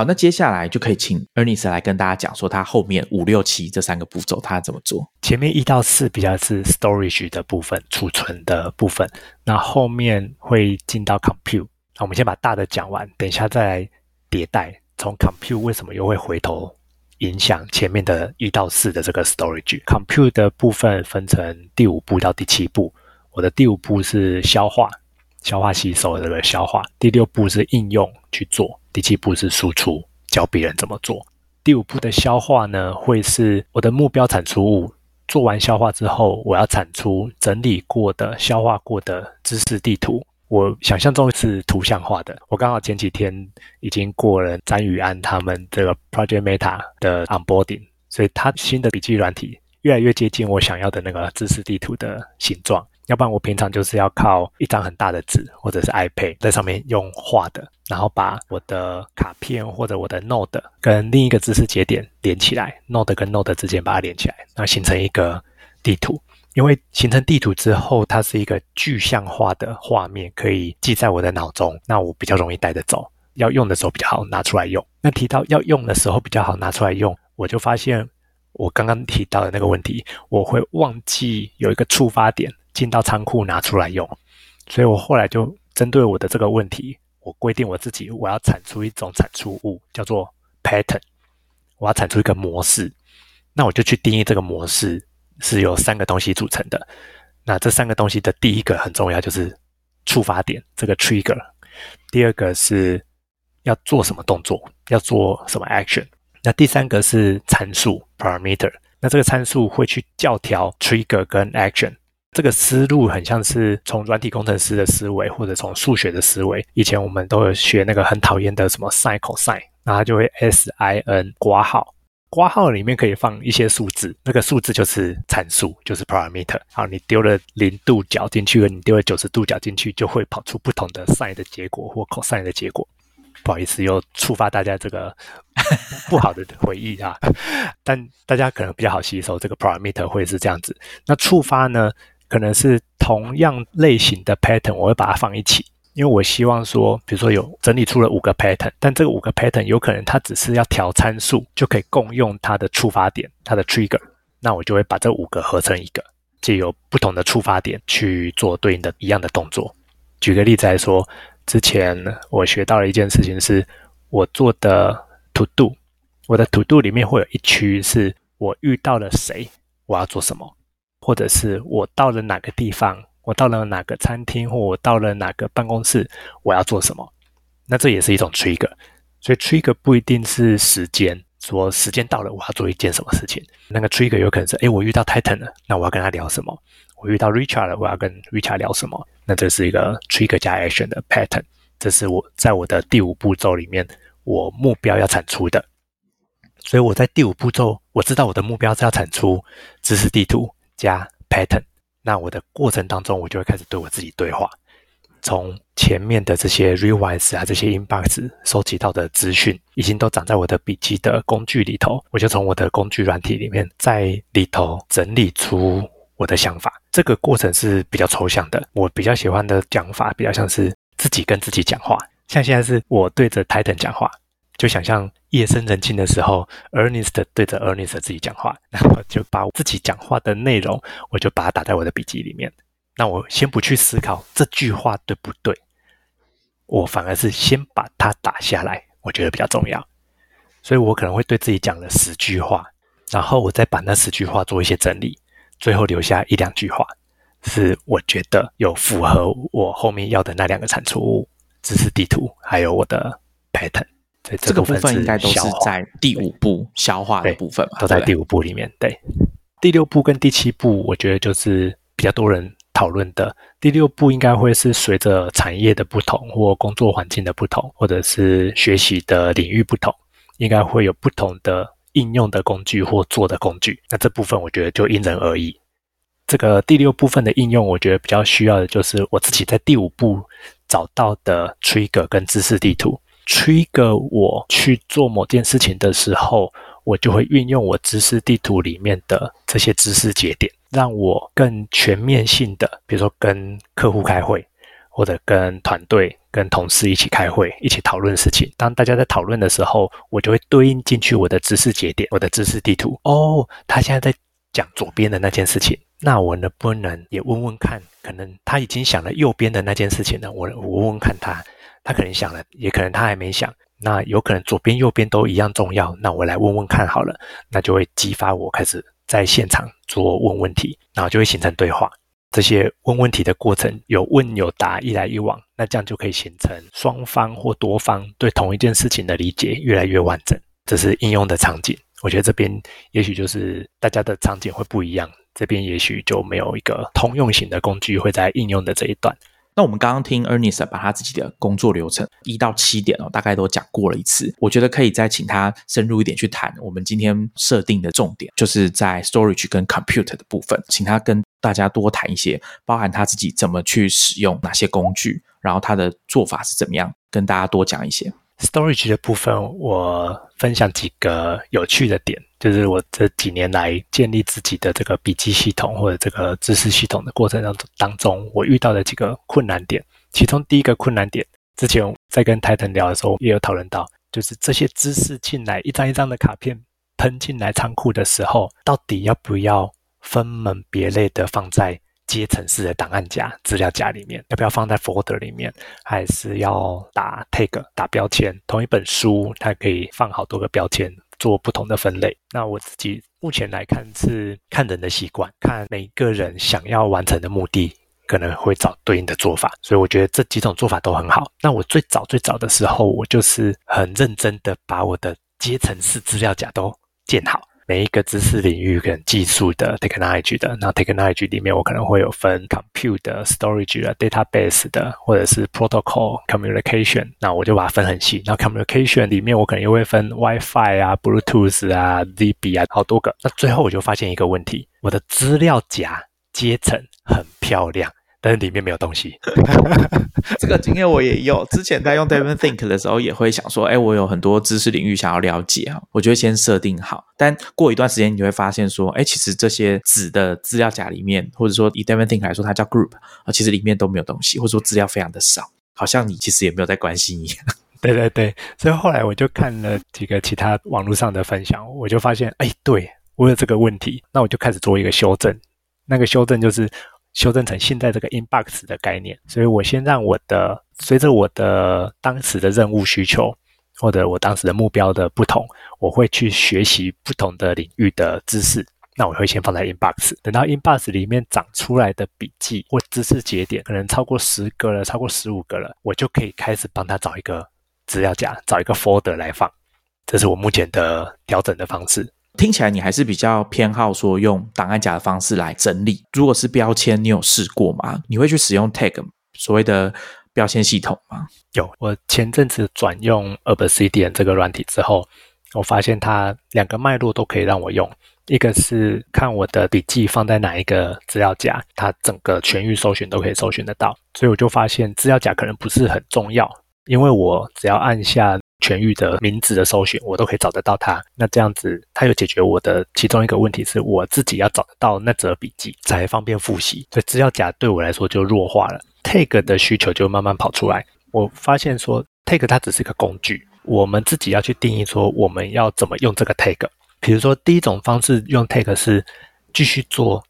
好，那接下来就可以请 Ernest 来跟大家讲说，他后面五六七这三个步骤他怎么做。前面一到四比较是 storage 的部分，储存的部分，那后面会进到 compute。那我们先把大的讲完，等一下再来迭代。从 compute 为什么又会回头影响前面的一到四的这个 storage？compute 的部分分成第五步到第七步。我的第五步是消化。消化吸收的这个消化，第六步是应用去做，第七步是输出，教别人怎么做。第五步的消化呢，会是我的目标产出物。做完消化之后，我要产出整理过的、消化过的知识地图。我想象中是图像化的。我刚好前几天已经过了詹宇安他们这个 Project Meta 的 onboarding，所以他新的笔记软体越来越接近我想要的那个知识地图的形状。要不然我平常就是要靠一张很大的纸或者是 iPad 在上面用画的，然后把我的卡片或者我的 Note 跟另一个知识节点连起来，Note 跟 Note 之间把它连起来，然后形成一个地图。因为形成地图之后，它是一个具象化的画面，可以记在我的脑中，那我比较容易带着走，要用的时候比较好拿出来用。那提到要用的时候比较好拿出来用，我就发现我刚刚提到的那个问题，我会忘记有一个触发点。进到仓库拿出来用，所以我后来就针对我的这个问题，我规定我自己我要产出一种产出物，叫做 pattern，我要产出一个模式，那我就去定义这个模式是由三个东西组成的。那这三个东西的第一个很重要，就是触发点这个 trigger，第二个是要做什么动作，要做什么 action，那第三个是参数 parameter，那这个参数会去校调 trigger 跟 action。这个思路很像是从软体工程师的思维，或者从数学的思维。以前我们都有学那个很讨厌的什么 sin、cosine，然后就会 sin 挂号，括号里面可以放一些数字，那个数字就是参数，就是 parameter。好，你丢了零度角进去，你丢了九十度角进去，就会跑出不同的 sine 的结果或 cosine 的结果。不好意思，又触发大家这个 不好的回忆啊。但大家可能比较好吸收，这个 parameter 会是这样子。那触发呢？可能是同样类型的 pattern，我会把它放一起，因为我希望说，比如说有整理出了五个 pattern，但这个五个 pattern 有可能它只是要调参数就可以共用它的触发点，它的 trigger，那我就会把这五个合成一个，借由不同的触发点去做对应的一样的动作。举个例子来说，之前我学到了一件事情，是我做的 to do，我的 to do 里面会有一区是我遇到了谁，我要做什么。或者是我到了哪个地方，我到了哪个餐厅，或我到了哪个办公室，我要做什么？那这也是一种 trigger。所以 trigger 不一定是时间，说时间到了我要做一件什么事情。那个 trigger 有可能是，哎，我遇到 Titan 了，那我要跟他聊什么？我遇到 Richard 了，我要跟 Richard 聊什么？那这是一个 trigger 加 action 的 pattern。这是我在我的第五步骤里面，我目标要产出的。所以我在第五步骤，我知道我的目标是要产出知识地图。加 pattern，那我的过程当中，我就会开始对我自己对话。从前面的这些 revise 啊，这些 inbox 收集到的资讯，已经都长在我的笔记的工具里头。我就从我的工具软体里面，在里头整理出我的想法。这个过程是比较抽象的。我比较喜欢的讲法，比较像是自己跟自己讲话。像现在是我对着 Titan 讲话，就想象夜深人静的时候，Ernest 对着 Ernest 自己讲话，然后就把自己讲话的内容，我就把它打在我的笔记里面。那我先不去思考这句话对不对，我反而是先把它打下来，我觉得比较重要。所以我可能会对自己讲了十句话，然后我再把那十句话做一些整理，最后留下一两句话，是我觉得有符合我后面要的那两个产出物。知识地图，还有我的 pattern，这个部分应该都是在第五步消化的部分嘛，都在第五步里面。对，第六步跟第七步，我觉得就是比较多人讨论的。第六步应该会是随着产业的不同，或工作环境的不同，或者是学习的领域不同，应该会有不同的应用的工具或做的工具。那这部分我觉得就因人而异。这个第六部分的应用，我觉得比较需要的就是我自己在第五步。找到的 trigger 跟知识地图，trigger 我去做某件事情的时候，我就会运用我知识地图里面的这些知识节点，让我更全面性的，比如说跟客户开会，或者跟团队、跟同事一起开会，一起讨论事情。当大家在讨论的时候，我就会对应进去我的知识节点，我的知识地图。哦，他现在在讲左边的那件事情。那我能不能也问问看？可能他已经想了右边的那件事情呢？我我问问看他，他可能想了，也可能他还没想。那有可能左边右边都一样重要。那我来问问看好了，那就会激发我开始在现场做问问题，然后就会形成对话。这些问问题的过程有问有答，一来一往，那这样就可以形成双方或多方对同一件事情的理解越来越完整。这是应用的场景。我觉得这边也许就是大家的场景会不一样。这边也许就没有一个通用型的工具会在应用的这一段。那我们刚刚听 Ernest 把他自己的工作流程一到七点哦，大概都讲过了一次。我觉得可以再请他深入一点去谈我们今天设定的重点，就是在 storage 跟 compute 的部分，请他跟大家多谈一些，包含他自己怎么去使用哪些工具，然后他的做法是怎么样，跟大家多讲一些。Storage 的部分，我分享几个有趣的点。就是我这几年来建立自己的这个笔记系统或者这个知识系统的过程当中，当中我遇到的几个困难点。其中第一个困难点，之前在跟泰腾聊的时候也有讨论到，就是这些知识进来一张一张的卡片喷进来仓库的时候，到底要不要分门别类的放在阶层式的档案夹、资料夹里面？要不要放在 folder 里面？还是要打 tag 打标签？同一本书它可以放好多个标签。做不同的分类。那我自己目前来看是看人的习惯，看每个人想要完成的目的，可能会找对应的做法。所以我觉得这几种做法都很好。那我最早最早的时候，我就是很认真的把我的阶层式资料夹都建好。每一个知识领域跟技术的 technology 的，那 technology 里面我可能会有分 compute 的、storage 的、database 的，或者是 protocol communication，那我就把它分很细。那 communication 里面我可能又会分 WiFi 啊、Bluetooth 啊、ZB 啊，好多个。那最后我就发现一个问题，我的资料夹阶层很漂亮。但是里面没有东西，这个经验我也有。之前在用 Devon Think 的时候，也会想说，哎，我有很多知识领域想要了解啊，我就会先设定好。但过一段时间，你就会发现说，哎，其实这些纸的资料夹里面，或者说以 Devon Think 来说，它叫 Group 啊，其实里面都没有东西，或者说资料非常的少，好像你其实也没有在关心一样。对对对，所以后来我就看了几个其他网络上的分享，我就发现，哎，对我有这个问题，那我就开始做一个修正。那个修正就是。修正成现在这个 inbox 的概念，所以我先让我的随着我的当时的任务需求或者我当时的目标的不同，我会去学习不同的领域的知识。那我会先放在 inbox，等到 inbox 里面长出来的笔记或知识节点可能超过十个了，超过十五个了，我就可以开始帮他找一个资料夹，找一个 folder 来放。这是我目前的调整的方式。听起来你还是比较偏好说用档案夹的方式来整理。如果是标签，你有试过吗？你会去使用 tag 所谓的标签系统吗？有，我前阵子转用 Obsidian 这个软体之后，我发现它两个脉络都可以让我用。一个是看我的笔记放在哪一个资料夹，它整个全域搜寻都可以搜寻得到。所以我就发现资料夹可能不是很重要，因为我只要按下。全域的名字的搜寻，我都可以找得到它。那这样子，它有解决我的其中一个问题，是我自己要找得到那则笔记才方便复习。所以资料夹对我来说就弱化了。tag 的需求就慢慢跑出来。我发现说 tag 它只是个工具，我们自己要去定义说我们要怎么用这个 tag。比如说第一种方式用 tag 是继续做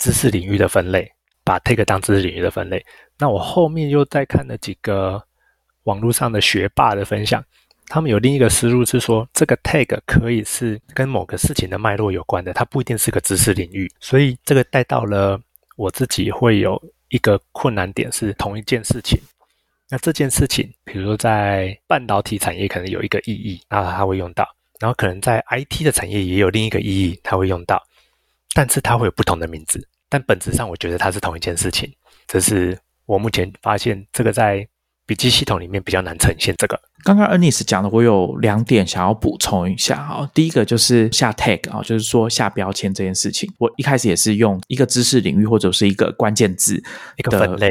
知识领域的分类，把 tag 当知识领域的分类。那我后面又再看了几个网络上的学霸的分享。他们有另一个思路是说，这个 tag 可以是跟某个事情的脉络有关的，它不一定是个知识领域。所以这个带到了我自己会有一个困难点是同一件事情。那这件事情，比如说在半导体产业可能有一个意义，那它会用到；然后可能在 IT 的产业也有另一个意义，它会用到。但是它会有不同的名字，但本质上我觉得它是同一件事情。这是我目前发现这个在。笔记系统里面比较难呈现这个。刚刚 Ernest 讲的，我有两点想要补充一下哈。第一个就是下 tag 啊，就是说下标签这件事情。我一开始也是用一个知识领域或者是一个关键字一个分类，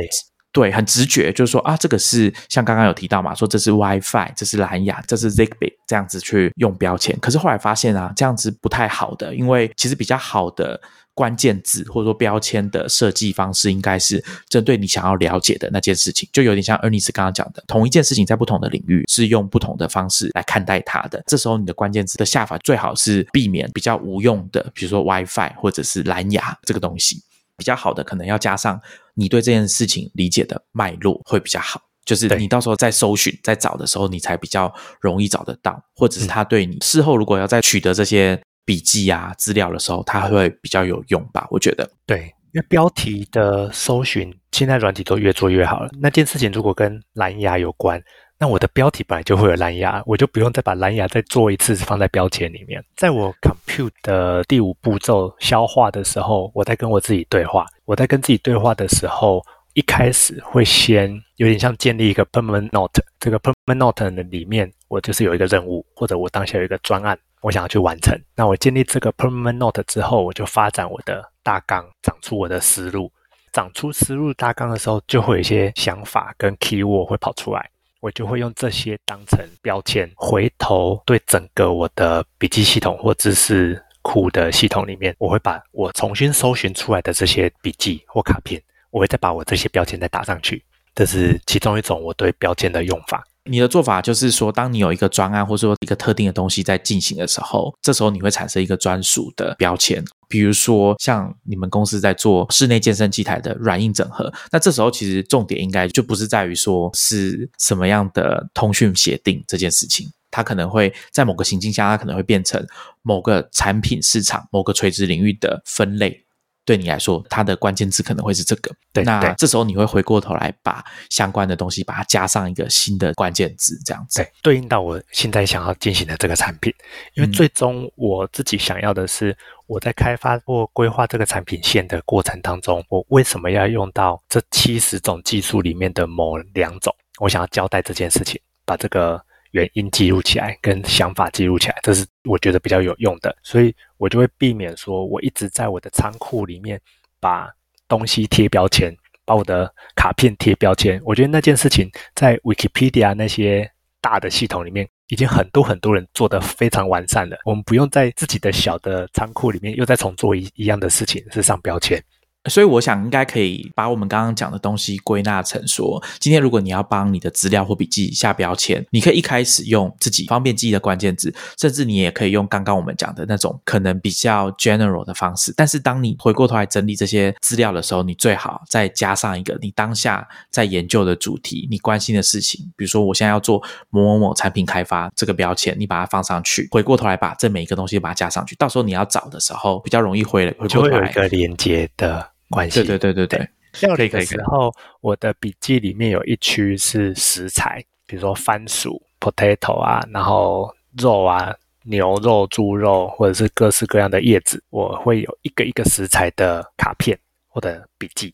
对，很直觉，就是说啊，这个是像刚刚有提到嘛，说这是 WiFi，这是蓝牙，这是 Zigbee 这样子去用标签。可是后来发现啊，这样子不太好的，因为其实比较好的。关键字或者说标签的设计方式，应该是针对你想要了解的那件事情，就有点像 Ernest 刚刚讲的，同一件事情在不同的领域是用不同的方式来看待它的。这时候你的关键字的下法最好是避免比较无用的，比如说 WiFi 或者是蓝牙这个东西。比较好的可能要加上你对这件事情理解的脉络会比较好，就是你到时候在搜寻在找的时候，你才比较容易找得到，或者是他对你事后如果要再取得这些。笔记啊，资料的时候，它会比较有用吧？我觉得，对，因为标题的搜寻，现在软体都越做越好了。那件事情如果跟蓝牙有关，那我的标题本来就会有蓝牙，我就不用再把蓝牙再做一次放在标签里面。在我 compute 的第五步骤消化的时候，我在跟我自己对话。我在跟自己对话的时候，一开始会先有点像建立一个 permanent note。这个 permanent note 的里面，我就是有一个任务，或者我当下有一个专案。我想要去完成，那我建立这个 permanent note 之后，我就发展我的大纲，长出我的思路。长出思路大纲的时候，就会有一些想法跟 keyword 会跑出来，我就会用这些当成标签，回头对整个我的笔记系统或知识库的系统里面，我会把我重新搜寻出来的这些笔记或卡片，我会再把我这些标签再打上去。这是其中一种我对标签的用法。你的做法就是说，当你有一个专案或者说一个特定的东西在进行的时候，这时候你会产生一个专属的标签。比如说，像你们公司在做室内健身器材的软硬整合，那这时候其实重点应该就不是在于说是什么样的通讯协定这件事情，它可能会在某个情境下，它可能会变成某个产品市场、某个垂直领域的分类。对你来说，它的关键字可能会是这个。对，那这时候你会回过头来把相关的东西把它加上一个新的关键字，这样子。对，对应到我现在想要进行的这个产品，因为最终我自己想要的是，我在开发或规划这个产品线的过程当中，我为什么要用到这七十种技术里面的某两种？我想要交代这件事情，把这个。原因记录起来，跟想法记录起来，这是我觉得比较有用的，所以我就会避免说，我一直在我的仓库里面把东西贴标签，把我的卡片贴标签。我觉得那件事情在 Wikipedia 那些大的系统里面，已经很多很多人做得非常完善了。我们不用在自己的小的仓库里面又再重做一一样的事情，是上标签。所以我想应该可以把我们刚刚讲的东西归纳成说，今天如果你要帮你的资料或笔记下标签，你可以一开始用自己方便记忆的关键字，甚至你也可以用刚刚我们讲的那种可能比较 general 的方式。但是当你回过头来整理这些资料的时候，你最好再加上一个你当下在研究的主题，你关心的事情。比如说我现在要做某某某产品开发这个标签，你把它放上去，回过头来把这每一个东西把它加上去，到时候你要找的时候比较容易回回就会有一个连接的。关系对对对对对，料理的时候，我的笔记里面有一区是食材，比如说番薯 （potato） 啊，然后肉啊，牛肉、猪肉，或者是各式各样的叶子，我会有一个一个食材的卡片或者笔记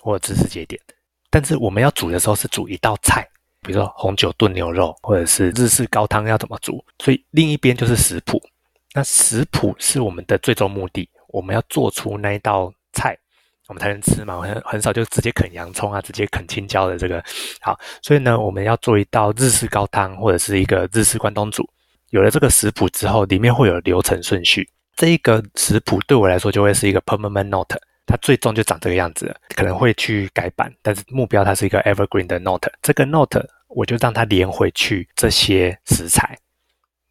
或者知识节点。但是我们要煮的时候是煮一道菜，比如说红酒炖牛肉，或者是日式高汤要怎么煮，所以另一边就是食谱。那食谱是我们的最终目的，我们要做出那一道菜。我们才能吃嘛，我很很少就直接啃洋葱啊，直接啃青椒的这个好，所以呢，我们要做一道日式高汤或者是一个日式关东煮。有了这个食谱之后，里面会有流程顺序。这一个食谱对我来说就会是一个 permanent note，它最终就长这个样子，可能会去改版，但是目标它是一个 evergreen 的 note，这个 note 我就让它连回去这些食材。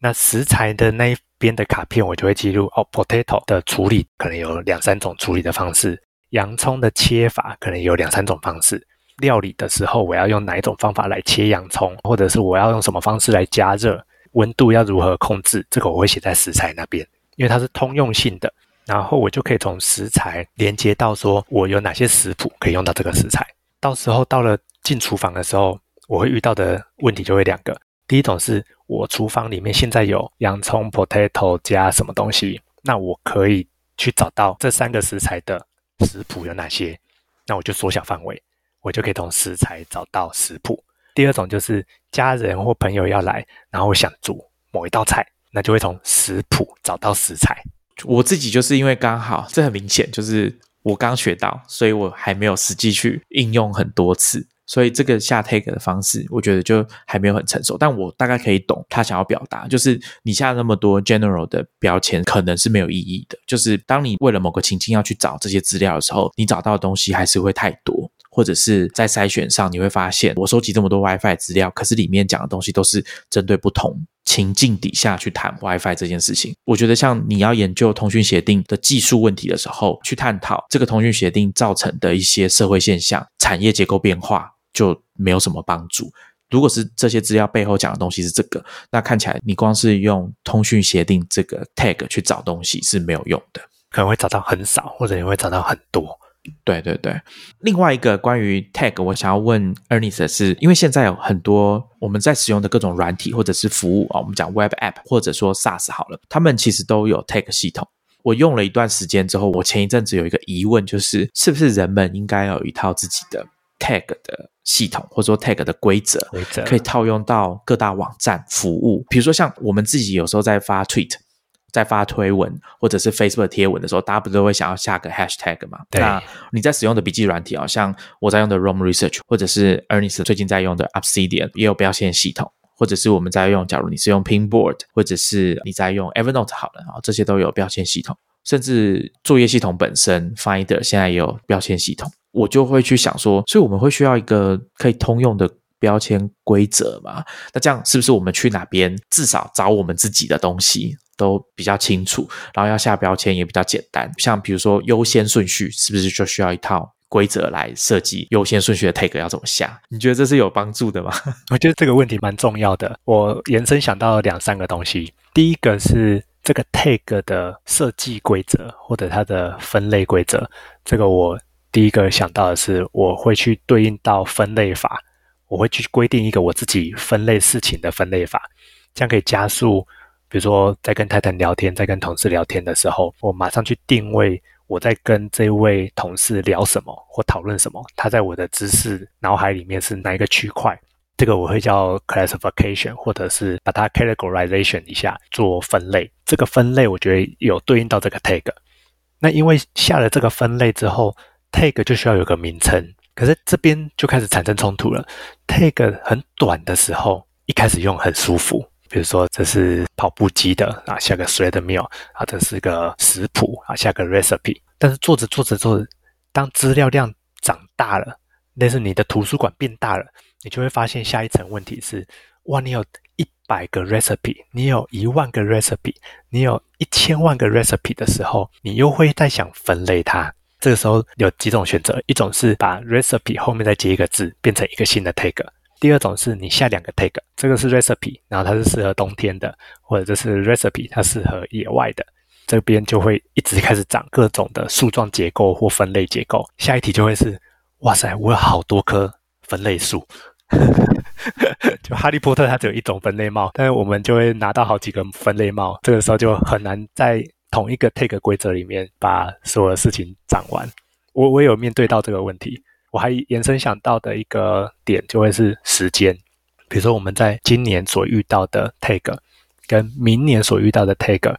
那食材的那一边的卡片，我就会记录哦，potato 的处理可能有两三种处理的方式，洋葱的切法可能有两三种方式。料理的时候，我要用哪一种方法来切洋葱，或者是我要用什么方式来加热，温度要如何控制，这个我会写在食材那边，因为它是通用性的。然后我就可以从食材连接到说我有哪些食谱可以用到这个食材。到时候到了进厨房的时候，我会遇到的问题就会两个。第一种是我厨房里面现在有洋葱、potato 加什么东西，那我可以去找到这三个食材的食谱有哪些，那我就缩小范围，我就可以从食材找到食谱。第二种就是家人或朋友要来，然后想做某一道菜，那就会从食谱找到食材。我自己就是因为刚好，这很明显就是我刚学到，所以我还没有实际去应用很多次。所以这个下 tag 的方式，我觉得就还没有很成熟，但我大概可以懂他想要表达，就是你下那么多 general 的标签，可能是没有意义的。就是当你为了某个情境要去找这些资料的时候，你找到的东西还是会太多，或者是在筛选上，你会发现我收集这么多 WiFi 资料，可是里面讲的东西都是针对不同情境底下去谈 WiFi 这件事情。我觉得像你要研究通讯协定的技术问题的时候，去探讨这个通讯协定造成的一些社会现象、产业结构变化。就没有什么帮助。如果是这些资料背后讲的东西是这个，那看起来你光是用通讯协定这个 tag 去找东西是没有用的，可能会找到很少，或者你会找到很多。对对对。另外一个关于 tag，我想要问 Ernest 是，因为现在有很多我们在使用的各种软体或者是服务啊，我们讲 web app 或者说 SaaS 好了，他们其实都有 tag 系统。我用了一段时间之后，我前一阵子有一个疑问，就是是不是人们应该有一套自己的 tag 的？系统或者说 tag 的规则，可以套用到各大网站服务。比如说，像我们自己有时候在发 tweet、在发推文或者是 Facebook 贴文的时候，大家不都会想要下个 hashtag 嘛？那你在使用的笔记软体啊，像我在用的 Roam Research，或者是 Ernest 最近在用的 Obsidian，也有标签系统。或者是我们在用，假如你是用 Pinboard，或者是你在用 Evernote 好了啊，这些都有标签系统。甚至作业系统本身 Finder 现在也有标签系统。我就会去想说，所以我们会需要一个可以通用的标签规则嘛？那这样是不是我们去哪边至少找我们自己的东西都比较清楚，然后要下标签也比较简单？像比如说优先顺序，是不是就需要一套规则来设计优先顺序的 tag 要怎么下？你觉得这是有帮助的吗？我觉得这个问题蛮重要的。我延伸想到两三个东西，第一个是这个 tag 的设计规则或者它的分类规则，这个我。第一个想到的是，我会去对应到分类法，我会去规定一个我自己分类事情的分类法，这样可以加速。比如说，在跟太太聊天，在跟同事聊天的时候，我马上去定位我在跟这位同事聊什么或讨论什么，他在我的知识脑海里面是哪一个区块，这个我会叫 classification，或者是把它 categorization 一下做分类。这个分类我觉得有对应到这个 tag。那因为下了这个分类之后，tag 就需要有个名称，可是这边就开始产生冲突了。tag 很短的时候，一开始用很舒服，比如说这是跑步机的啊，下个 thread meal 啊，这是个食谱啊，下个 recipe。但是做着做着做着，当资料量长大了，那是你的图书馆变大了，你就会发现下一层问题是：哇，你有一百个 recipe，你有一万个 recipe，你有一千万个 recipe 的时候，你又会在想分类它。这个时候有几种选择，一种是把 recipe 后面再接一个字，变成一个新的 tag；第二种是你下两个 tag，这个是 recipe，然后它是适合冬天的，或者这是 recipe，它适合野外的，这边就会一直开始长各种的树状结构或分类结构。下一题就会是，哇塞，我有好多棵分类树，就哈利波特它只有一种分类帽，但是我们就会拿到好几个分类帽，这个时候就很难在。同一个 take 规则里面把所有的事情讲完，我我有面对到这个问题，我还延伸想到的一个点就会是时间，比如说我们在今年所遇到的 take 跟明年所遇到的 take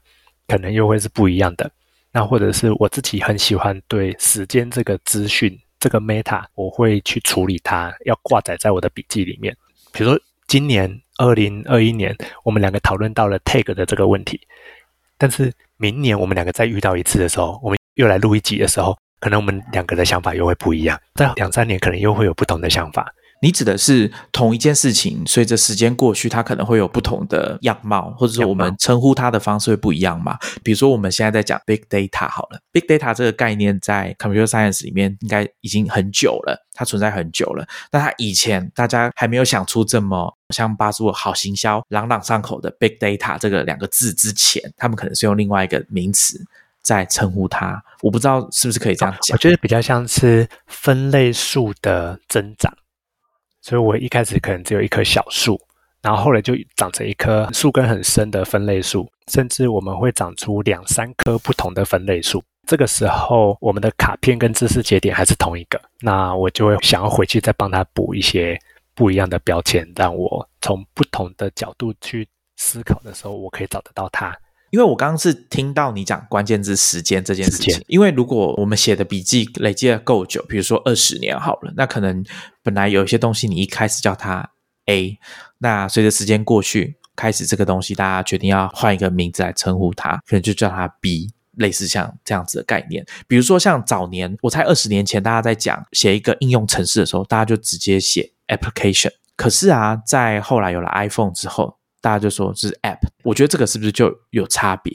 可能又会是不一样的，那或者是我自己很喜欢对时间这个资讯这个 meta，我会去处理它，要挂载在我的笔记里面。比如说今年二零二一年，我们两个讨论到了 take 的这个问题，但是。明年我们两个再遇到一次的时候，我们又来录一集的时候，可能我们两个的想法又会不一样，在两三年可能又会有不同的想法。你指的是同一件事情，随着时间过去，它可能会有不同的样貌，或者说我们称呼它的方式会不一样嘛？比如说我们现在在讲 big data 好了，big data 这个概念在 computer science 里面应该已经很久了，它存在很久了。那它以前大家还没有想出这么像巴斯沃好行销、朗朗上口的 big data 这个两个字之前，他们可能是用另外一个名词在称呼它。我不知道是不是可以这样讲？我觉得比较像是分类数的增长。所以我一开始可能只有一棵小树，然后后来就长成一棵树根很深的分类树，甚至我们会长出两三棵不同的分类树。这个时候，我们的卡片跟知识节点还是同一个，那我就会想要回去再帮他补一些不一样的标签，让我从不同的角度去思考的时候，我可以找得到它。因为我刚刚是听到你讲关键字时间这件事情，因为如果我们写的笔记累积的够久，比如说二十年好了，那可能本来有一些东西你一开始叫它 A，那随着时间过去，开始这个东西大家决定要换一个名字来称呼它，可能就叫它 B，类似像这样子的概念。比如说像早年，我猜二十年前大家在讲写一个应用程式的时候，大家就直接写 application，可是啊，在后来有了 iPhone 之后。大家就说这是 app，我觉得这个是不是就有差别？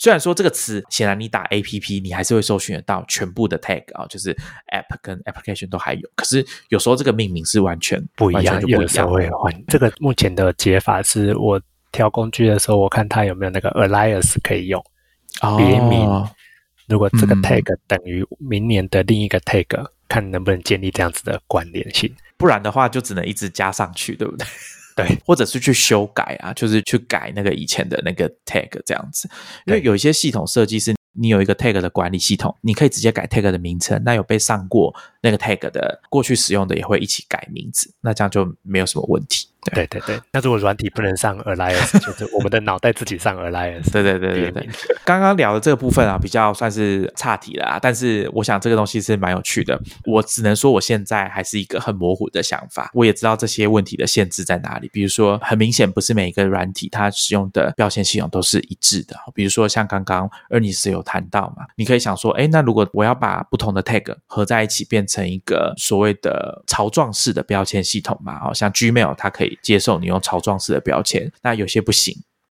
虽然说这个词显然你打 app，你还是会搜寻得到全部的 tag 啊，就是 app 跟 application 都还有。可是有时候这个命名是完全不一样，有时候会换。这个目前的解法是我挑工具的时候，我看它有没有那个 alias 可以用别名。如果这个 tag 等于明年的另一个 tag，看能不能建立这样子的关联性。不然的话，就只能一直加上去，对不对？对，或者是去修改啊，就是去改那个以前的那个 tag 这样子，因为有一些系统设计是。你有一个 tag 的管理系统，你可以直接改 tag 的名称。那有被上过那个 tag 的过去使用的也会一起改名字，那这样就没有什么问题。对对对。那如果软体不能上 alias，就是我们的脑袋自己上 alias。对对对对对。刚刚聊的这个部分啊，比较算是差题了啊。但是我想这个东西是蛮有趣的。我只能说我现在还是一个很模糊的想法。我也知道这些问题的限制在哪里。比如说，很明显不是每一个软体它使用的标签系统都是一致的。比如说像刚刚 Ernest 有。谈到嘛，你可以想说，哎，那如果我要把不同的 tag 合在一起，变成一个所谓的槽状式的标签系统嘛？好像 Gmail 它可以接受你用槽状式的标签，那有些不行，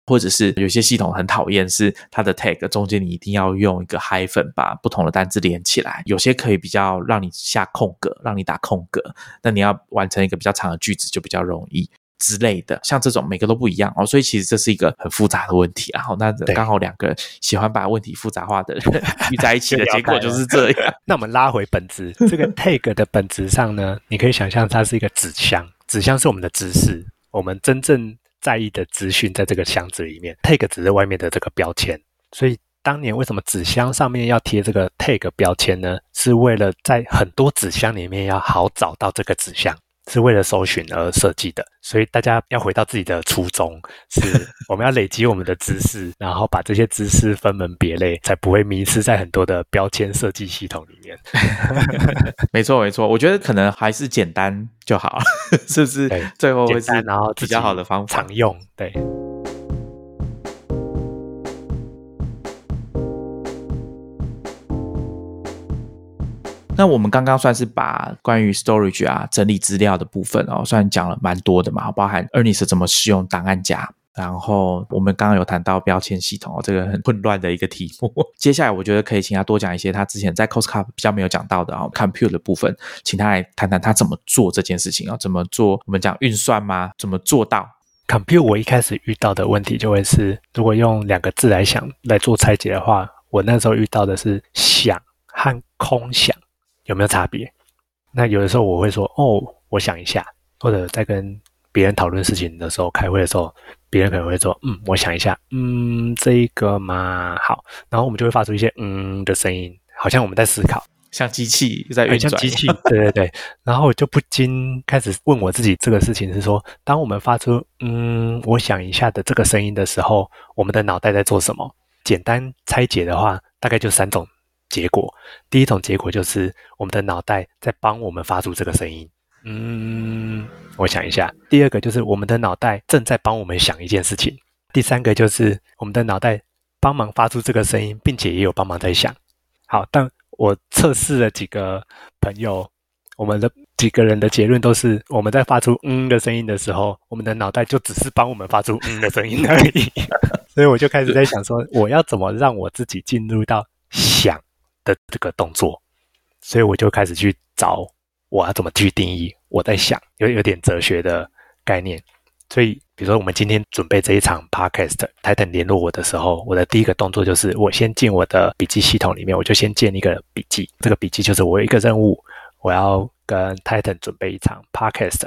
或者是有些系统很讨厌，是它的 tag 中间你一定要用一个 hyphen 把不同的单字连起来，有些可以比较让你下空格，让你打空格，那你要完成一个比较长的句子就比较容易。之类的，像这种每个都不一样哦，所以其实这是一个很复杂的问题。然后那刚好两个喜欢把问题复杂化的人 聚在一起的结果就是这样。那我们拉回本质，这个 tag 的本质上呢，你可以想象它是一个纸箱，纸箱是我们的知识，我们真正在意的资讯在这个箱子里面，tag 只是外面的这个标签。所以当年为什么纸箱上面要贴这个 tag 标签呢？是为了在很多纸箱里面要好找到这个纸箱。是为了搜寻而设计的，所以大家要回到自己的初衷，是我们要累积我们的知识，然后把这些知识分门别类，才不会迷失在很多的标签设计系统里面。没错，没错，我觉得可能还是简单就好，是不是？最后会是然后比较好的方法，常用对。那我们刚刚算是把关于 storage 啊整理资料的部分哦，算讲了蛮多的嘛，包含 Ernest 怎么使用档案夹，然后我们刚刚有谈到标签系统哦，这个很混乱的一个题目。接下来我觉得可以请他多讲一些他之前在 Costco 比较没有讲到的啊，compute 的部分，请他来谈谈他怎么做这件事情啊，怎么做？我们讲运算吗？怎么做到 compute？我一开始遇到的问题就会是，如果用两个字来想来做拆解的话，我那时候遇到的是想和空想。有没有差别？那有的时候我会说哦，我想一下，或者在跟别人讨论事情的时候，开会的时候，别人可能会说嗯，我想一下，嗯，这个嘛好，然后我们就会发出一些嗯的声音，好像我们在思考，像机器在运转，像机器，对对对。然后我就不禁开始问我自己，这个事情是说，当我们发出嗯，我想一下的这个声音的时候，我们的脑袋在做什么？简单拆解的话，大概就三种。结果，第一种结果就是我们的脑袋在帮我们发出这个声音。嗯，我想一下。第二个就是我们的脑袋正在帮我们想一件事情。第三个就是我们的脑袋帮忙发出这个声音，并且也有帮忙在想。好，但我测试了几个朋友，我们的几个人的结论都是，我们在发出“嗯”的声音的时候，我们的脑袋就只是帮我们发出“嗯”的声音而已。所以我就开始在想说，我要怎么让我自己进入到想的这个动作？所以我就开始去找我要怎么去定义我在想，有有点哲学的概念。所以，比如说我们今天准备这一场 podcast，Titan 联络我的时候，我的第一个动作就是我先进我的笔记系统里面，我就先建一个笔记。这个笔记就是我有一个任务，我要跟 Titan 准备一场 podcast，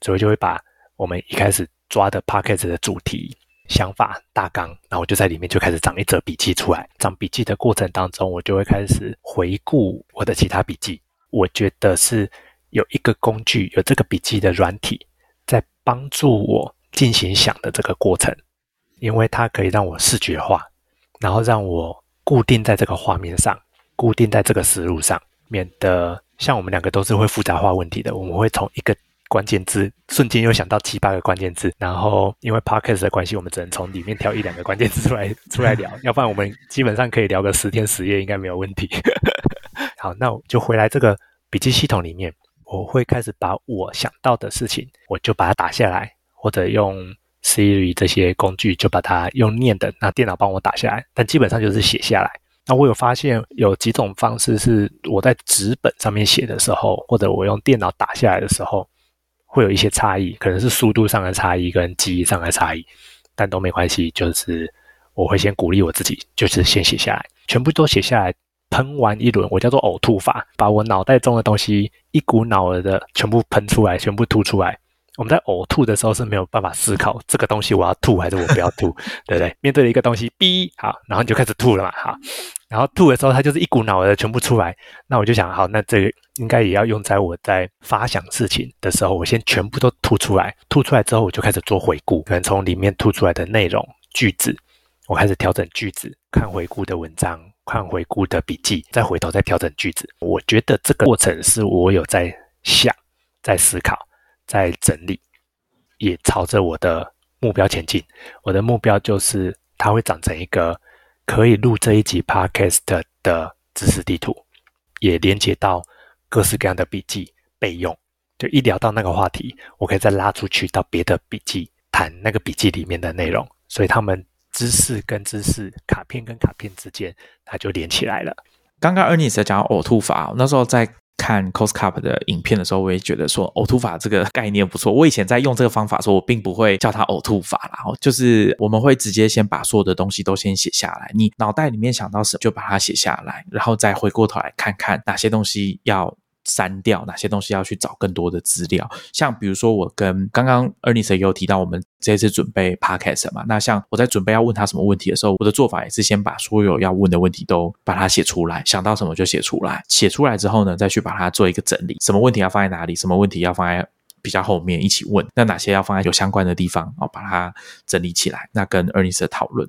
所以就会把我们一开始抓的 podcast 的主题、想法、大纲，然后我就在里面就开始长一则笔记出来。长笔记的过程当中，我就会开始回顾我的其他笔记。我觉得是有一个工具，有这个笔记的软体。在帮助我进行想的这个过程，因为它可以让我视觉化，然后让我固定在这个画面上，固定在这个思路上，免得像我们两个都是会复杂化问题的，我们会从一个关键字瞬间又想到七八个关键字，然后因为 podcast 的关系，我们只能从里面挑一两个关键字出来 出来聊，要不然我们基本上可以聊个十天十夜应该没有问题。好，那我就回来这个笔记系统里面。我会开始把我想到的事情，我就把它打下来，或者用 Siri 这些工具就把它用念的，那电脑帮我打下来。但基本上就是写下来。那我有发现有几种方式是我在纸本上面写的时候，或者我用电脑打下来的时候，会有一些差异，可能是速度上的差异跟记忆上的差异，但都没关系。就是我会先鼓励我自己，就是先写下来，全部都写下来。喷完一轮，我叫做呕吐法，把我脑袋中的东西一股脑儿的全部喷出来，全部吐出来。我们在呕吐的时候是没有办法思考这个东西我要吐还是我不要吐，对不对？面对一个东西，B 好，然后你就开始吐了嘛，好，然后吐的时候它就是一股脑的全部出来。那我就想，好，那这个应该也要用在我在发想事情的时候，我先全部都吐出来，吐出来之后我就开始做回顾，可能从里面吐出来的内容句子，我开始调整句子，看回顾的文章。看回顾的笔记，再回头再调整句子。我觉得这个过程是我有在想、在思考、在整理，也朝着我的目标前进。我的目标就是它会长成一个可以录这一集 podcast 的知识地图，也连接到各式各样的笔记备用。就一聊到那个话题，我可以再拉出去到别的笔记谈那个笔记里面的内容。所以他们。知识跟知识，卡片跟卡片之间，它就连起来了。刚刚 Ernest 讲呕吐法，那时候在看 Coscup 的影片的时候，我也觉得说呕吐法这个概念不错。我以前在用这个方法，说我并不会叫它呕吐法啦，就是我们会直接先把所有的东西都先写下来，你脑袋里面想到什么就把它写下来，然后再回过头来看看哪些东西要。删掉哪些东西要去找更多的资料，像比如说我跟刚刚 Ernest 也有提到，我们这次准备 Podcast 嘛，那像我在准备要问他什么问题的时候，我的做法也是先把所有要问的问题都把它写出来，想到什么就写出来，写出来之后呢，再去把它做一个整理，什么问题要放在哪里，什么问题要放在比较后面一起问，那哪些要放在有相关的地方啊，把它整理起来，那跟 Ernest 讨论。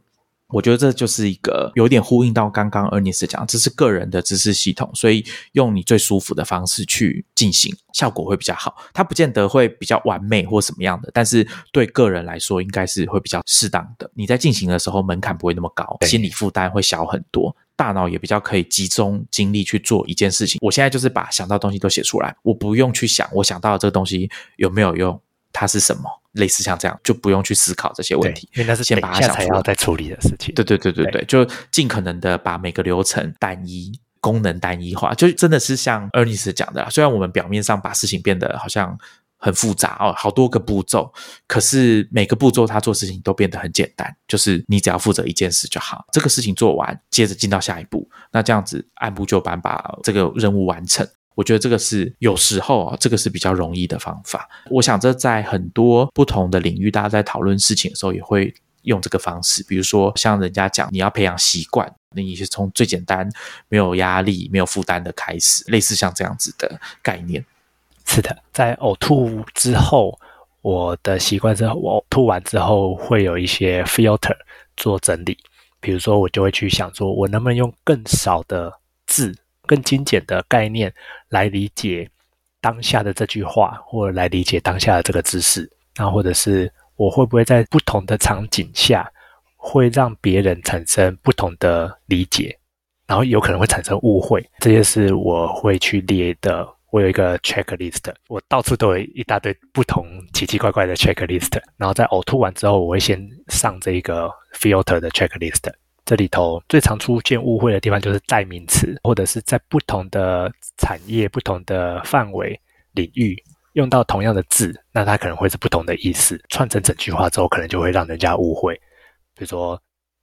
我觉得这就是一个有点呼应到刚刚 Ernest 讲，这是个人的知识系统，所以用你最舒服的方式去进行，效果会比较好。它不见得会比较完美或什么样的，但是对个人来说，应该是会比较适当的。你在进行的时候，门槛不会那么高，心理负担会小很多，大脑也比较可以集中精力去做一件事情。我现在就是把想到东西都写出来，我不用去想我想到的这个东西有没有用。它是什么？类似像这样，就不用去思考这些问题，因为那是先把它想出来再处理的事情。对对对对对，就尽可能的把每个流程单一、功能单一化，就真的是像 Ernest 讲的，虽然我们表面上把事情变得好像很复杂哦，好多个步骤，可是每个步骤他做事情都变得很简单，就是你只要负责一件事就好，这个事情做完，接着进到下一步，那这样子按部就班把这个任务完成。我觉得这个是有时候啊，这个是比较容易的方法。我想这在很多不同的领域，大家在讨论事情的时候也会用这个方式。比如说，像人家讲你要培养习惯，那你是从最简单、没有压力、没有负担的开始，类似像这样子的概念。是的，在呕吐之后，我的习惯之后，我吐完之后会有一些 filter 做整理。比如说，我就会去想说，我能不能用更少的字。更精简的概念来理解当下的这句话，或者来理解当下的这个知识，那或者是我会不会在不同的场景下会让别人产生不同的理解？然后有可能会产生误会，这些是我会去列的。我有一个 checklist，我到处都有一大堆不同奇奇怪怪的 checklist。然后在呕吐完之后，我会先上这个 filter 的 checklist。这里头最常出现误会的地方就是代名词，或者是在不同的产业、不同的范围领域用到同样的字，那它可能会是不同的意思，串成整句话之后，可能就会让人家误会。比如说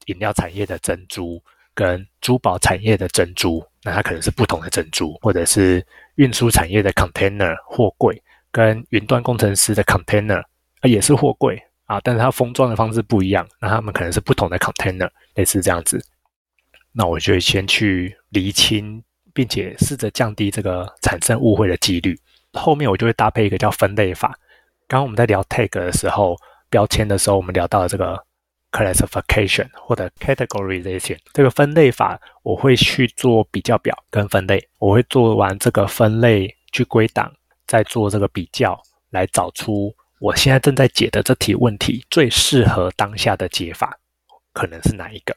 饮料产业的珍珠跟珠宝产业的珍珠，那它可能是不同的珍珠，或者是运输产业的 container 货柜跟云端工程师的 container 也是货柜。啊，但是它封装的方式不一样，那它们可能是不同的 container，类似这样子。那我就先去厘清，并且试着降低这个产生误会的几率。后面我就会搭配一个叫分类法。刚刚我们在聊 tag 的时候，标签的时候，我们聊到了这个 classification 或者 categorization 这个分类法，我会去做比较表跟分类。我会做完这个分类去归档，再做这个比较，来找出。我现在正在解的这题问题最适合当下的解法可能是哪一个？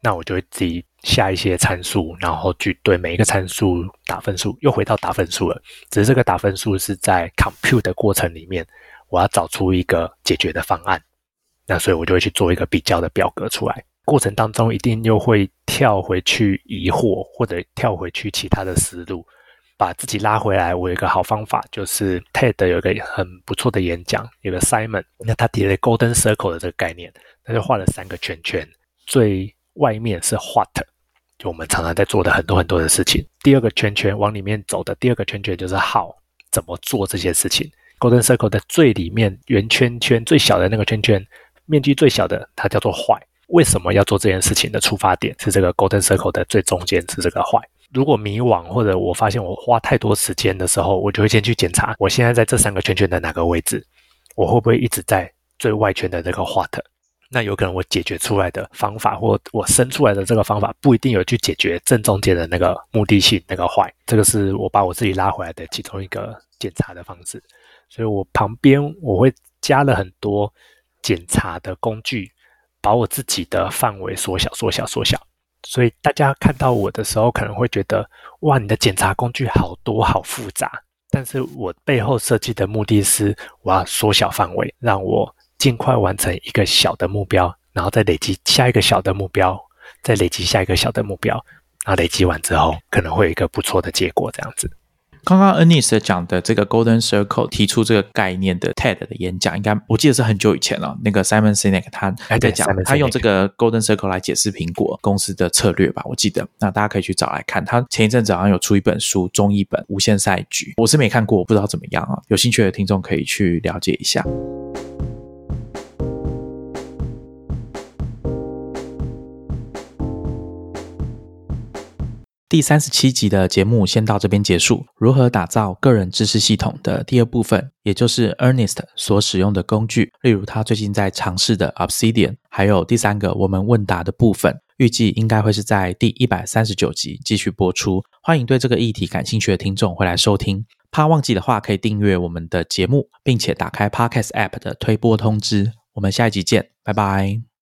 那我就会自己下一些参数，然后去对每一个参数打分数。又回到打分数了，只是这个打分数是在 compute 的过程里面，我要找出一个解决的方案。那所以我就会去做一个比较的表格出来。过程当中一定又会跳回去疑惑，或者跳回去其他的思路。把自己拉回来，我有一个好方法，就是 TED 有一个很不错的演讲，有个 Simon，那他提了 Golden Circle 的这个概念，他就画了三个圈圈，最外面是 What，就我们常常在做的很多很多的事情。第二个圈圈往里面走的第二个圈圈就是 How，怎么做这些事情。Golden Circle 的最里面圆圈圈最小的那个圈圈，面积最小的，它叫做坏。为什么要做这件事情的出发点是这个 Golden Circle 的最中间是这个坏。如果迷惘，或者我发现我花太多时间的时候，我就会先去检查，我现在在这三个圈圈的哪个位置，我会不会一直在最外圈的这个 what？那有可能我解决出来的方法，或我生出来的这个方法，不一定有去解决正中间的那个目的性那个坏。这个是我把我自己拉回来的其中一个检查的方式。所以我旁边我会加了很多检查的工具，把我自己的范围缩小、缩小、缩小。所以大家看到我的时候，可能会觉得哇，你的检查工具好多好复杂。但是我背后设计的目的是，我要缩小范围，让我尽快完成一个小的目标，然后再累积下一个小的目标，再累积下一个小的目标，然后累积完之后，可能会有一个不错的结果，这样子。刚刚 Anis 讲的这个 Golden Circle 提出这个概念的 TED 的演讲，应该我记得是很久以前了。那个 Simon Sinek 他在讲，他用这个 Golden Circle 来解释苹果公司的策略吧，我记得。那大家可以去找来看。他前一阵子好像有出一本书，中译本《无限赛局》，我是没看过，我不知道怎么样啊。有兴趣的听众可以去了解一下。第三十七集的节目先到这边结束。如何打造个人知识系统的第二部分，也就是 Ernest 所使用的工具，例如他最近在尝试的 Obsidian，还有第三个我们问答的部分，预计应该会是在第一百三十九集继续播出。欢迎对这个议题感兴趣的听众回来收听。怕忘记的话，可以订阅我们的节目，并且打开 Podcast App 的推播通知。我们下一集见，拜拜。